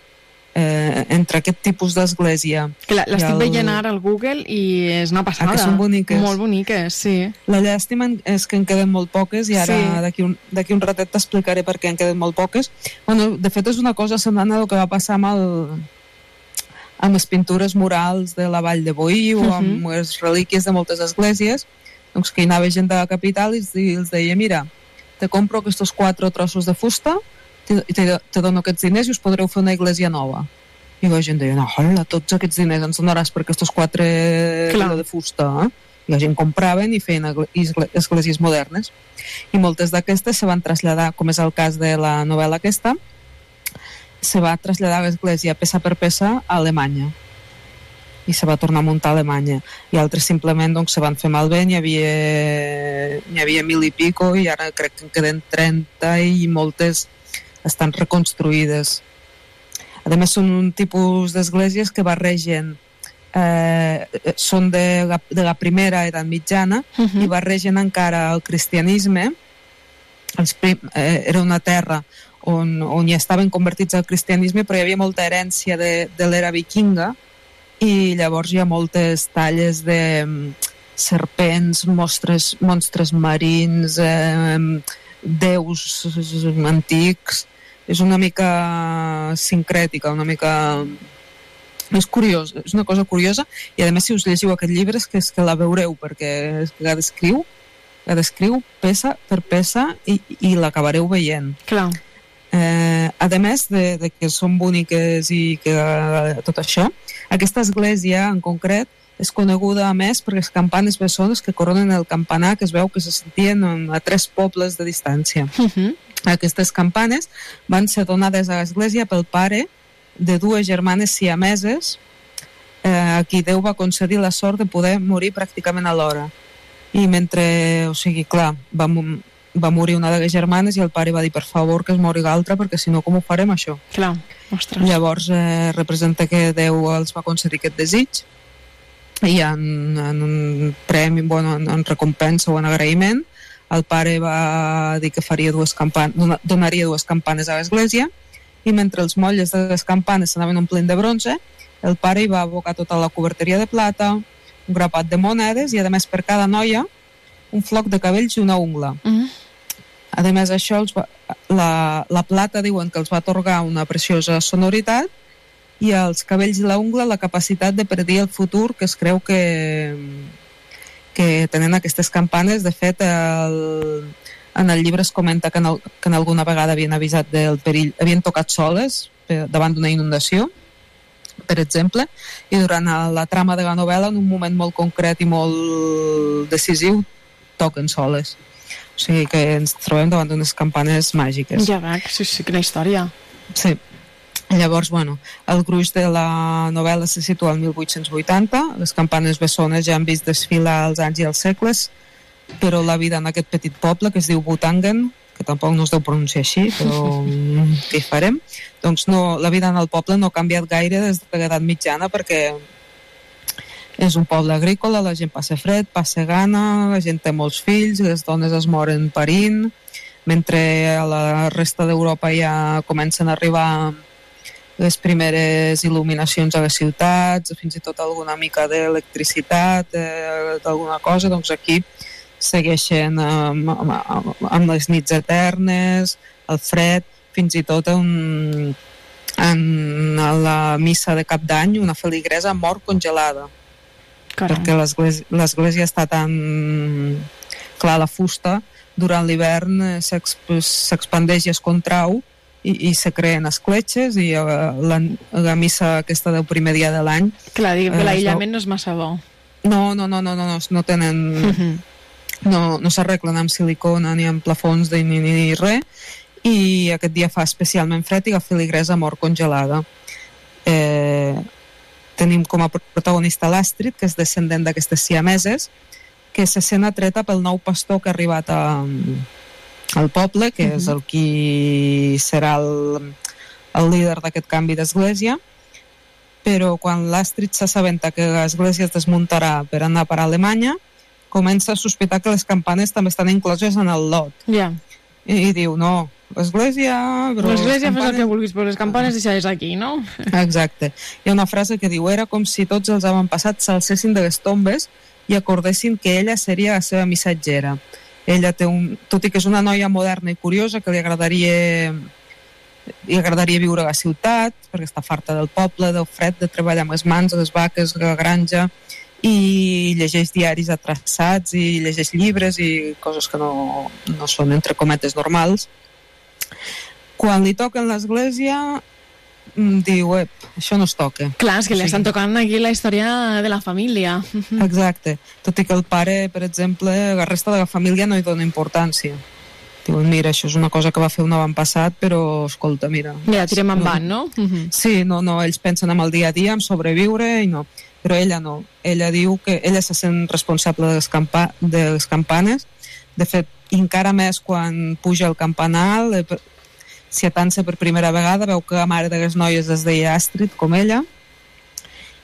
eh, entre aquest tipus d'església l'estic el... veient ara al Google i és una passada. Ah, són boniques. Molt boniques, sí. La llàstima és que en queden molt poques i ara sí. d'aquí un, un ratet t'explicaré per què en queden molt poques. Bueno, de fet és una cosa semblant al que va passar amb el amb les pintures murals de la Vall de Boí o amb uh -huh. les relíquies de moltes esglésies. Doncs que hi anava gent de la capital i els deia mira, te compro aquests quatre trossos de fusta i te, te dono aquests diners i us podreu fer una església nova. I la gent deia, no, hola, tots aquests diners ens donaràs per aquests quatre Clar. de fusta, eh? I la gent compraven i feien esglésies modernes. I moltes d'aquestes se van traslladar, com és el cas de la novel·la aquesta, se va traslladar l'església peça per peça a Alemanya i se va tornar a muntar a Alemanya i altres simplement doncs, se van fer malbé n'hi havia, n'hi havia mil i pico i ara crec que en queden 30 i moltes estan reconstruïdes. A més, són un tipus d'esglésies que barregen eh, són de la, de la primera edat mitjana uh -huh. i barregen encara el cristianisme els prim, eh, era una terra on, on hi estaven convertits al cristianisme però hi havia molta herència de, de l'era vikinga i llavors hi ha moltes talles de mm, serpents, mostres, monstres marins eh, déus antics és una mica sincrètica, una mica és curiós, és una cosa curiosa. I a més si us llegiu aquest llibre és que, és que la veureu perquè la descriu la descriu peça per peça i, i l'acabareu veient. Clar. Eh, a més de, de que són boniques i que eh, tot això aquesta església en concret és coneguda a més per les campanes bessones que coronen el campanar que es veu que se sentien a tres pobles de distància. Uh -huh. Aquestes campanes van ser donades a l'església pel pare de dues germanes siameses eh, a qui Déu va concedir la sort de poder morir pràcticament alhora. I mentre, o sigui, clar, va, va morir una de les germanes i el pare va dir per favor que es mori l'altra perquè si no com ho farem això? Clar, ostres. Llavors eh, representa que Déu els va concedir aquest desig i en, en un premi, bueno, en, en recompensa o en agraïment el pare va dir que faria dues campanes, donaria dues campanes a l'església i mentre els motlles de les campanes s'anaven omplint de bronze, el pare hi va abocar tota la coberteria de plata, un grapat de monedes i, a més, per cada noia, un floc de cabells i una ungla. Mm. A més, això els va, la, la plata diuen que els va atorgar una preciosa sonoritat i els cabells i la ungla la capacitat de predir el futur que es creu que, que tenen aquestes campanes. De fet, el, en el llibre es comenta que en, el, que en alguna vegada havien avisat del perill, havien tocat soles davant d'una inundació, per exemple, i durant la trama de la novel·la, en un moment molt concret i molt decisiu, toquen soles. O sigui que ens trobem davant d'unes campanes màgiques. Ja va, sí, sí, quina història. Sí. Llavors, bueno, el gruix de la novel·la se situa al 1880, les campanes bessones ja han vist desfilar els anys i els segles, però la vida en aquest petit poble que es diu Butangen, que tampoc no es deu pronunciar així, però què hi farem? Doncs no, la vida en el poble no ha canviat gaire des de l'edat mitjana perquè és un poble agrícola, la gent passa fred, passa gana, la gent té molts fills, les dones es moren parint, mentre a la resta d'Europa ja comencen a arribar les primeres il·luminacions a les ciutats, fins i tot alguna mica d'electricitat, eh, d'alguna cosa, doncs aquí segueixen amb, amb, amb les nits eternes, el fred, fins i tot un, en la missa de cap d'any una feligresa mort congelada Caram. perquè l'església- està tan clar la fusta durant l'hivern eh, s'exp- s'expandeix i es contrau i, i se creen escletxes i eh, la, la missa aquesta del primer dia de l'any Clar, diguem que Eh, l'aïllament no és massa bo. no, no, no, no, no, no, no tenen Mhm. no, no s'arreglen amb silicona ni amb plafons ni, ni, ni res i aquest dia fa especialment fred i la filigresa mort congelada eh, tenim com a protagonista l'Astrid que és descendent d'aquestes siameses que se sent atreta pel nou pastor que ha arribat a, al poble que és el qui serà el, el líder d'aquest canvi d'església però quan l'Astrid s'assabenta que l'església es desmuntarà per anar per a Alemanya comença a sospitar que les campanes també estan incloses en el lot. Ja. I, i diu, no, l'església... L'església fes el que campanes- vulguis, però les campanes deixades aquí, no? Exacte. Hi ha una frase que diu era com si tots els avantpassats s'alcessin de les tombes i acordessin que ella seria la seva missatgera. Ella té un... Tot i que és una noia moderna i curiosa que li agradaria li agradaria viure a la ciutat perquè està farta del poble, del fred, de treballar amb les mans, les vaques, la granja i llegeix diaris atraçats i llegeix llibres i coses que no, no són entre cometes normals. Quan li toquen l'església diu, ep, això no es toca. Clar, és que li sigui, estan tocant aquí la història de la família. Exacte. Tot i que el pare, per exemple, la resta de la família no hi dona importància. Diuen, mira, això és una cosa que va fer un avantpassat, però, escolta, mira... Ja, tirem endavant, no? Sí, no, no, ells pensen en el dia a dia, en sobreviure, i no. Però ella no. Ella diu que ella se sent responsable de les, campa de les campanes. De fet, encara més quan puja el campanal, eh, s'hi atansa per primera vegada, veu que la mare de les noies es deia Astrid, com ella,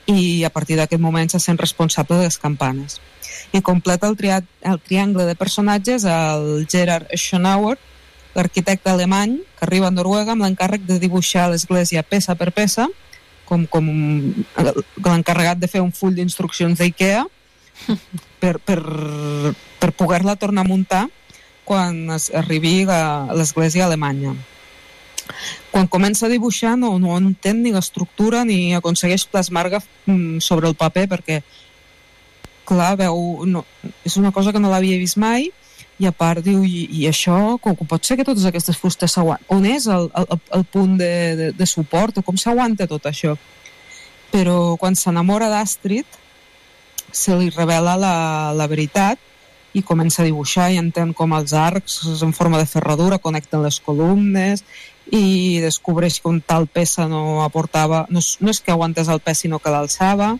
i a partir d'aquest moment se sent responsable de les campanes. I completa el, triat, el triangle de personatges el Gerard Schonauer, l'arquitecte alemany que arriba a Noruega amb l'encàrrec de dibuixar l'església peça per peça, com, com l'encarregat de fer un full d'instruccions d'IKEA per, per, per poder-la tornar a muntar quan es arribi a l'església alemanya. Quan comença a dibuixar no, no entén ni l'estructura ni aconsegueix plasmar-la mm, sobre el paper perquè clar, veu, no, és una cosa que no l'havia vist mai i a part diu, i, i això, com, com pot ser que totes aquestes fustes s'aguanten? On és el, el, el punt de, de, de suport o com s'aguanta tot això? Però quan s'enamora d'Astrid se li revela la, la veritat i comença a dibuixar i entén com els arcs en forma de ferradura connecten les columnes i descobreix que un tal peça no aportava, no és, no és que aguantés el pes sinó que l'alçava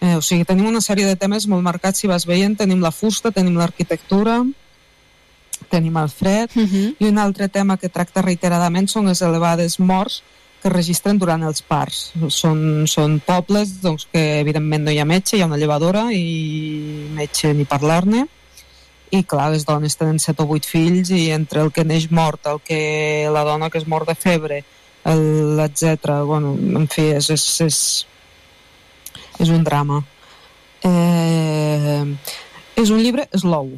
eh, o sigui, tenim una sèrie de temes molt marcats si vas veient, tenim la fusta, tenim l'arquitectura tenim el fred uh -huh. i un altre tema que tracta reiteradament són les elevades morts que es registren durant els parts. Són, són pobles doncs, que evidentment no hi ha metge, hi ha una llevadora i metge ni parlar-ne i clar, les dones tenen 7 o 8 fills i entre el que neix mort, el que la dona que es mor de febre, etc. Bueno, en fi, és, és, és, és un drama. Eh, és un llibre slow,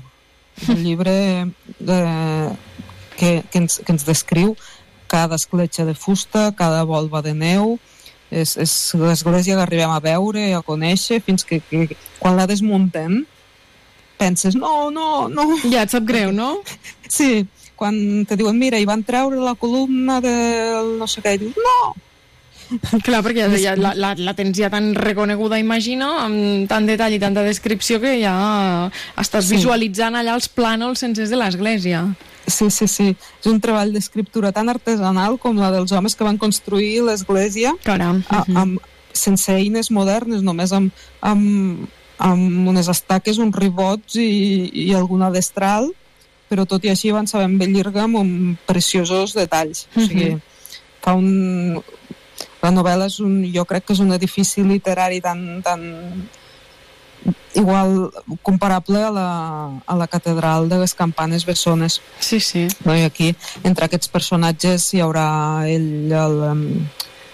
és un llibre eh, que, que, ens, que ens descriu cada escletxa de fusta, cada volva de neu, és, és l'església que arribem a veure a conèixer fins que, que quan la desmuntem penses, no, no, no. Ja et sap greu, no? Sí, quan te diuen, mira, i van treure la columna del no sé què, i dius, no, Clar, perquè ja, ja, la, la, la tens ja tan reconeguda, imagino, amb tant detall i tanta descripció que ja estàs Sí. visualitzant allà els plànols sencers de l'església. Sí, sí, sí. És un treball d'escriptura tan artesanal com la dels homes que van construir l'església Caram. a- amb, sense eines modernes, només amb, amb, amb unes estaques, uns ribots i, i alguna destral, però tot i així van saber embellir-la amb preciosos detalls. O sigui, fa un... La novel·la és un, jo crec que és un edifici literari tan, tan igual comparable a la, a la catedral de les campanes bessones. Sí, sí. No? I aquí, entre aquests personatges, hi haurà ell, el,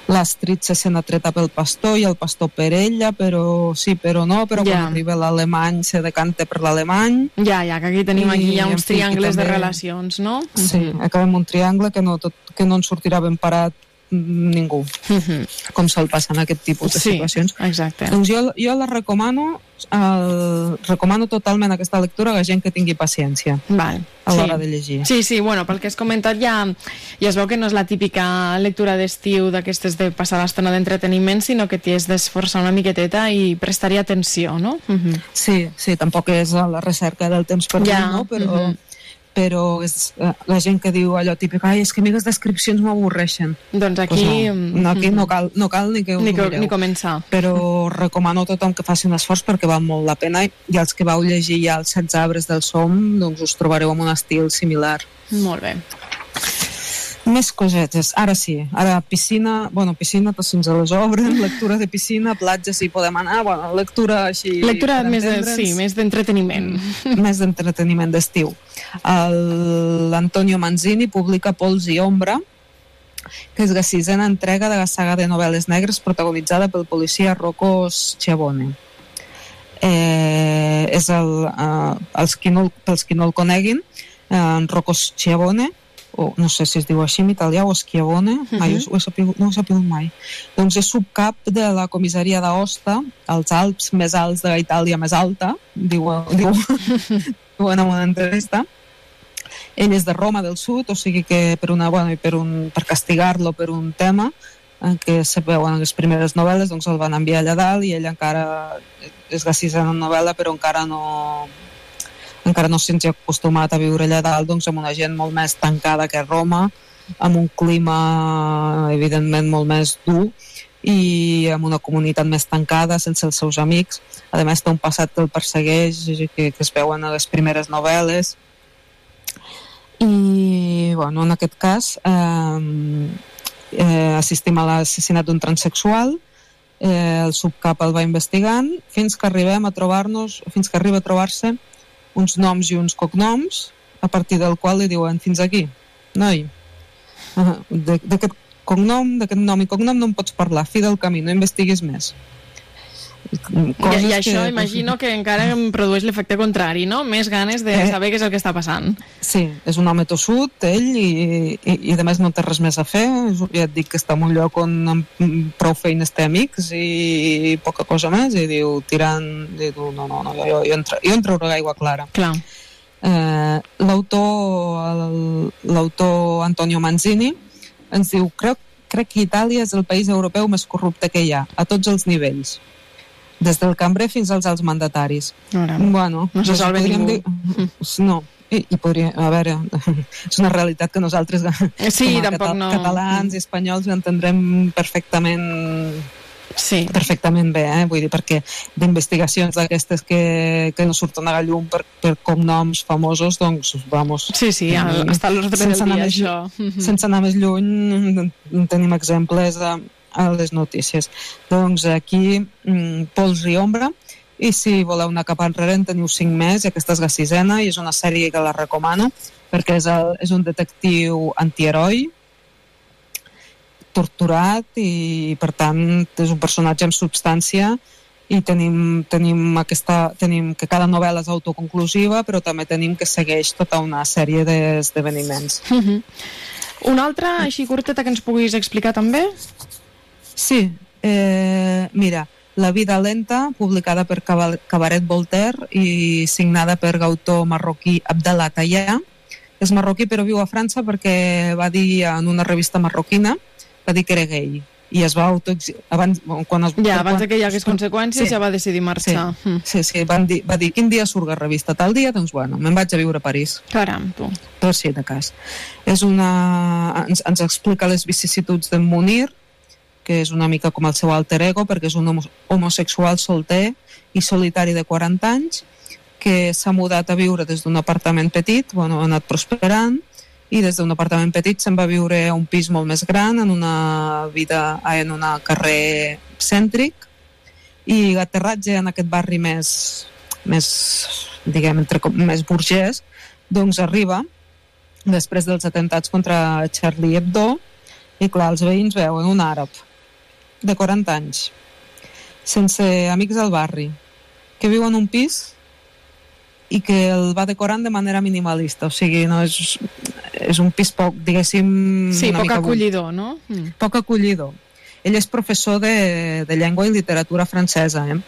l'Astrid se sent atreta pel pastor i el pastor per ella, però sí, però no, però Ja. quan arriba l'alemany se decanta per l'alemany. Ja, ja, que aquí tenim aquí ja I, uns fi, triangles de també- relacions, no? Sí, acabem un triangle que no, tot, que no en sortirà ben parat mm, ningú, com sol passar en aquest tipus de Sí, situacions. exacte. Doncs jo, jo la recomano, el, recomano totalment aquesta lectura a la gent que tingui paciència Val. a Sí. l'hora de llegir. Sí, sí, bueno, pel que has comentat ja, ja es veu que no és la típica lectura d'estiu d'aquestes de passar l'estona d'entreteniment, sinó que t'hi has d'esforçar una miqueteta i prestar-hi atenció, no? Uh -huh. Sí, sí, tampoc és la recerca del temps perdut, Ja, no? però, mhm. Però és eh, la gent que diu allò típic, ai, és que a mi les descripcions m'avorreixen. Doncs aquí... Pues no, no, aquí no cal, no cal ni que us Ni ho co- mireu. ni començar. Però recomano a tothom que faci un esforç perquè val molt la pena i els que vau llegir ja els 16 arbres del som, doncs us trobareu amb un estil similar. Molt bé. Més cosetes. Ara sí, ara piscina, bueno, piscina tot si ens les obren, lectura de piscina, platja si podem anar, bueno, lectura així... Lectura més de, sí, més d'entreteniment. més d'entreteniment d'estiu. L'Antonio Manzini publica Pols i Ombra, que és la sisena entrega de la saga de novel·les negres protagonitzada pel policia Rocco Schiavone. Eh, és el, eh, els qui no, el- pels qui no el coneguin, eh, en Rocco Schiavone, o no sé si es diu així en italià, o Schiavone, uh -huh. mai, ho he sapigut, no ho he sapigut mai. Doncs és subcap de la comissaria d'Aosta, als Alps més alts de la Itàlia més alta, diu, diu, diuen en una entrevista. Ell és de Roma del Sud, o sigui que per, una, bueno, per, un, per castigar-lo per un tema en què se veuen en les primeres novel·les, doncs el van enviar allà dalt i ell encara és la sisena novel·la, però encara no encara no s'hi ha acostumat a viure allà dalt doncs, amb una gent molt més tancada que Roma, amb un clima evidentment molt més dur i amb una comunitat més tancada, sense els seus amics. A més, té un passat que el persegueix, que, que es veuen a les primeres novel·les. I, bueno, en aquest cas, eh, eh, assistim a l'assassinat d'un transexual, eh, el subcap el va investigant, fins que arribem a trobar-nos, fins que arriba a trobar-se uns noms i uns cognoms, a partir del qual li diuen fins aquí, noi, d'aquest cognom, d'aquest nom i cognom no en pots parlar, fi del camí, no investiguis més. I, I això que- imagino que encara em produeix l'efecte contrari, no? Més ganes de Eh. saber què és el que està passant. Sí, és un home tossut, ell, i, i, i a més no té res més a fer. Ja et dic que està en un lloc on amb prou feines té amics i poca cosa més, i diu, tirant, i diu, no, no, no, jo, jo, entro, jo entro a l'aigua clara. Clar. Eh, l'autor l'autor Antonio Manzini ens diu, crec, crec que Itàlia és el país europeu més corrupte que hi ha, a tots els nivells des del cambrer fins als alts mandataris. Ara, Bueno, no se salva podríem ningú. Dir, no, i, i podria, a veure, és una realitat que nosaltres Sí, com a tampoc no- catalans i espanyols ho entendrem perfectament sí. perfectament bé, eh? vull dir, perquè d'investigacions d'aquestes que, que no surten a la llum per, per cognoms famosos, doncs, vamos... Sí, sí, al- està a l'ordre del dia, això. Mhm. Sense anar més lluny, en tenim exemples a, a les notícies. Doncs aquí, mm, Pols i Ombra, i si voleu anar cap enrere en teniu cinc més, i aquesta és la sisena, i és una sèrie que la recomano, perquè és, el, és un detectiu antiheroi, torturat i per tant és un personatge amb substància i tenim, tenim, aquesta, tenim que cada novel·la és autoconclusiva però també tenim que segueix tota una sèrie d'esdeveniments Mhm. Una altra així curteta que ens puguis explicar també? Sí, eh, mira, La vida lenta, publicada per Caba- Cabaret Voltaire i signada per l'autor marroquí Abdallah Tayà. És marroquí però viu a França perquè va dir en una revista marroquina va dir que era gay i es va auto abans, quan es, Ja, abans quan, que hi hagués conseqüències ja va decidir marxar. Sí, sí, sí van dir, va dir quin dia surt la revista tal dia, doncs bueno, me'n vaig a viure a París. Caram, tu. Per si de cas. És una... Ens, ens explica les vicissituds d'en Munir, que és una mica com el seu alter ego, perquè és un homo homosexual solter i solitari de 40 anys, que s'ha mudat a viure des d'un apartament petit, bueno, ha anat prosperant, i des d'un apartament petit se'n va viure a un pis molt més gran, en una vida en un carrer cèntric, i l'aterratge en aquest barri més, més diguem, entre, com- més burgès, doncs arriba després dels atentats contra Charlie Hebdo i clar, els veïns veuen un àrab de 40 anys sense amics al barri que viu en un pis i que el va decorant de manera minimalista, o sigui, no és, és un pis poc, diguéssim... Sí, una poc acollidor, no? Mm. poc acollidor. Ell és professor de, de llengua i literatura francesa, eh?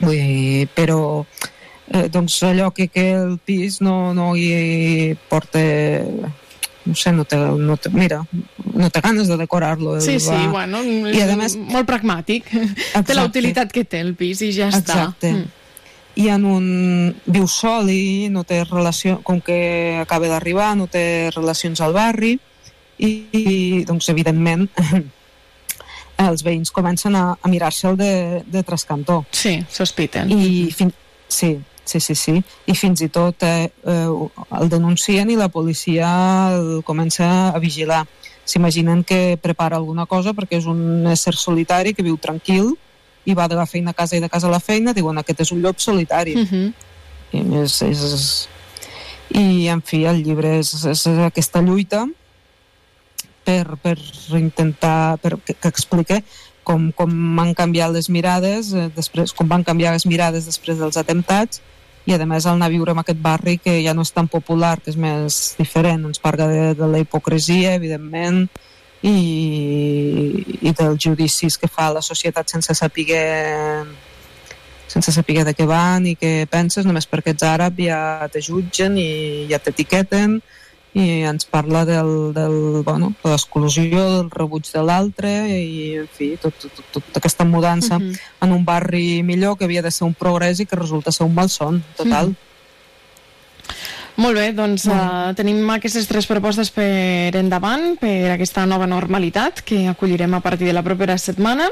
Vull dir, però eh, doncs allò que, que el pis no, no hi porta no sé, no té, no té, mira, no té ganes de decorar-lo. Sí, ell sí, va- bueno, I a més, molt pragmàtic. Té Exacte. la utilitat que té el pis i ja està. Exacte. Mm. i en un viu sol i no té relació, com que acaba d'arribar, no té relacions al barri i, i doncs evidentment els veïns comencen a, a mirar-se'l de, de trascantó. Sí, sospiten. I fin... sí, sí, sí, sí. I fins i tot eh, eh, el denuncien i la policia el comença a vigilar. S'imaginen que prepara alguna cosa perquè és un ésser solitari que viu tranquil i va de la feina a casa i de casa a la feina, diuen aquest és un llop solitari. Mhm. I, és, és, I, en fi, el llibre és, és aquesta lluita per, per intentar per, que, que explique com, com han canviat les mirades eh, després, com van canviar les mirades després dels atemptats i a més al anar a viure en aquest barri que ja no és tan popular, que és més diferent ens parla de, de la hipocresia evidentment i, i dels judicis que fa la societat sense saber sense saber de què van i què penses, només perquè ets àrab ja te jutgen i ja t'etiqueten i ens parla del, del, bueno, de l'exclusió, del rebuig de l'altre i, en fi, tot, tot, tot, tota aquesta mudança Mhm. en un barri millor que havia de ser un progrés i que resulta ser un malson total. Mhm. Molt bé, doncs uh, tenim aquestes tres propostes per endavant, per aquesta nova normalitat que acollirem a partir de la propera setmana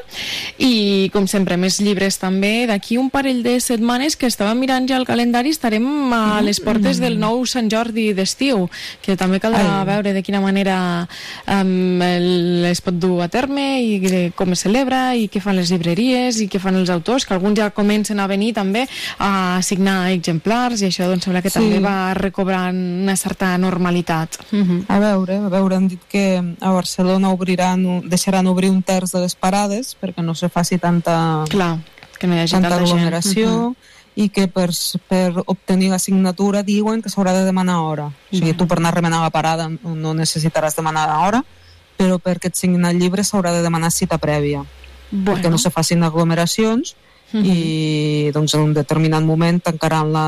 i, com sempre, més llibres també. D'aquí un parell de setmanes que estava mirant ja el calendari estarem a les portes del nou Sant Jordi d'estiu, que també caldrà Ai. veure de quina manera um, es pot dur a terme i de com es celebra i què fan les llibreries i què fan els autors, que alguns ja comencen a venir també a signar exemplars i això doncs sembla que Sí. també va recobrant una certa normalitat. Uh -huh. A veure, a veure, han dit que a Barcelona obriran, deixaran obrir un terç de les parades perquè no se faci tanta, Clar, que no hi hagi tanta tanta gent. aglomeració Mhm. i que per, per obtenir la signatura diuen que s'haurà de demanar hora. O sigui, tu per anar a remenar la parada no necessitaràs demanar hora, però perquè et signin el llibre s'haurà de demanar cita prèvia. Bueno. Perquè no se facin aglomeracions Mhm. i doncs en un determinat moment tancaran la,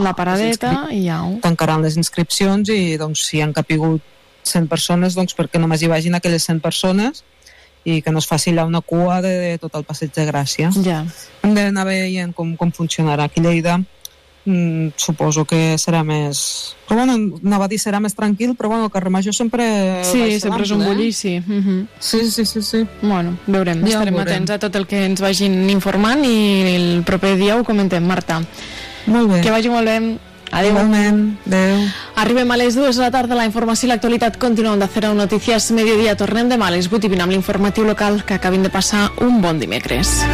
La paradeta i au. tancaran les inscripcions i doncs si han capigut 100 persones doncs perquè només hi vagin aquelles 100 persones i que no es faci allà una cua de, de tot el passeig de Gràcia. Ja. Hem d'anar veient com, com funcionarà. Aquí a Lleida mm, suposo que serà més... Però bueno, anava a dir serà més tranquil, però bueno, el carrer Major sempre... Sí, sempre és un l'ample, eh? bullici. Uh -huh. Sí, sí, sí, sí. Bueno, veurem, Ja estarem veurem. atents a tot el que ens vagin informant i el proper dia ho comentem, Marta. Molt bé. Que vagi molt bé. Adéu. Igualment. Adéu. Arribem a les dues de la tarda, la informació i l'actualitat continuen de fer a Notícies Mediodía. Tornem demà a les 8 i 20 amb l'informatiu local que acabin de passar un bon dimecres.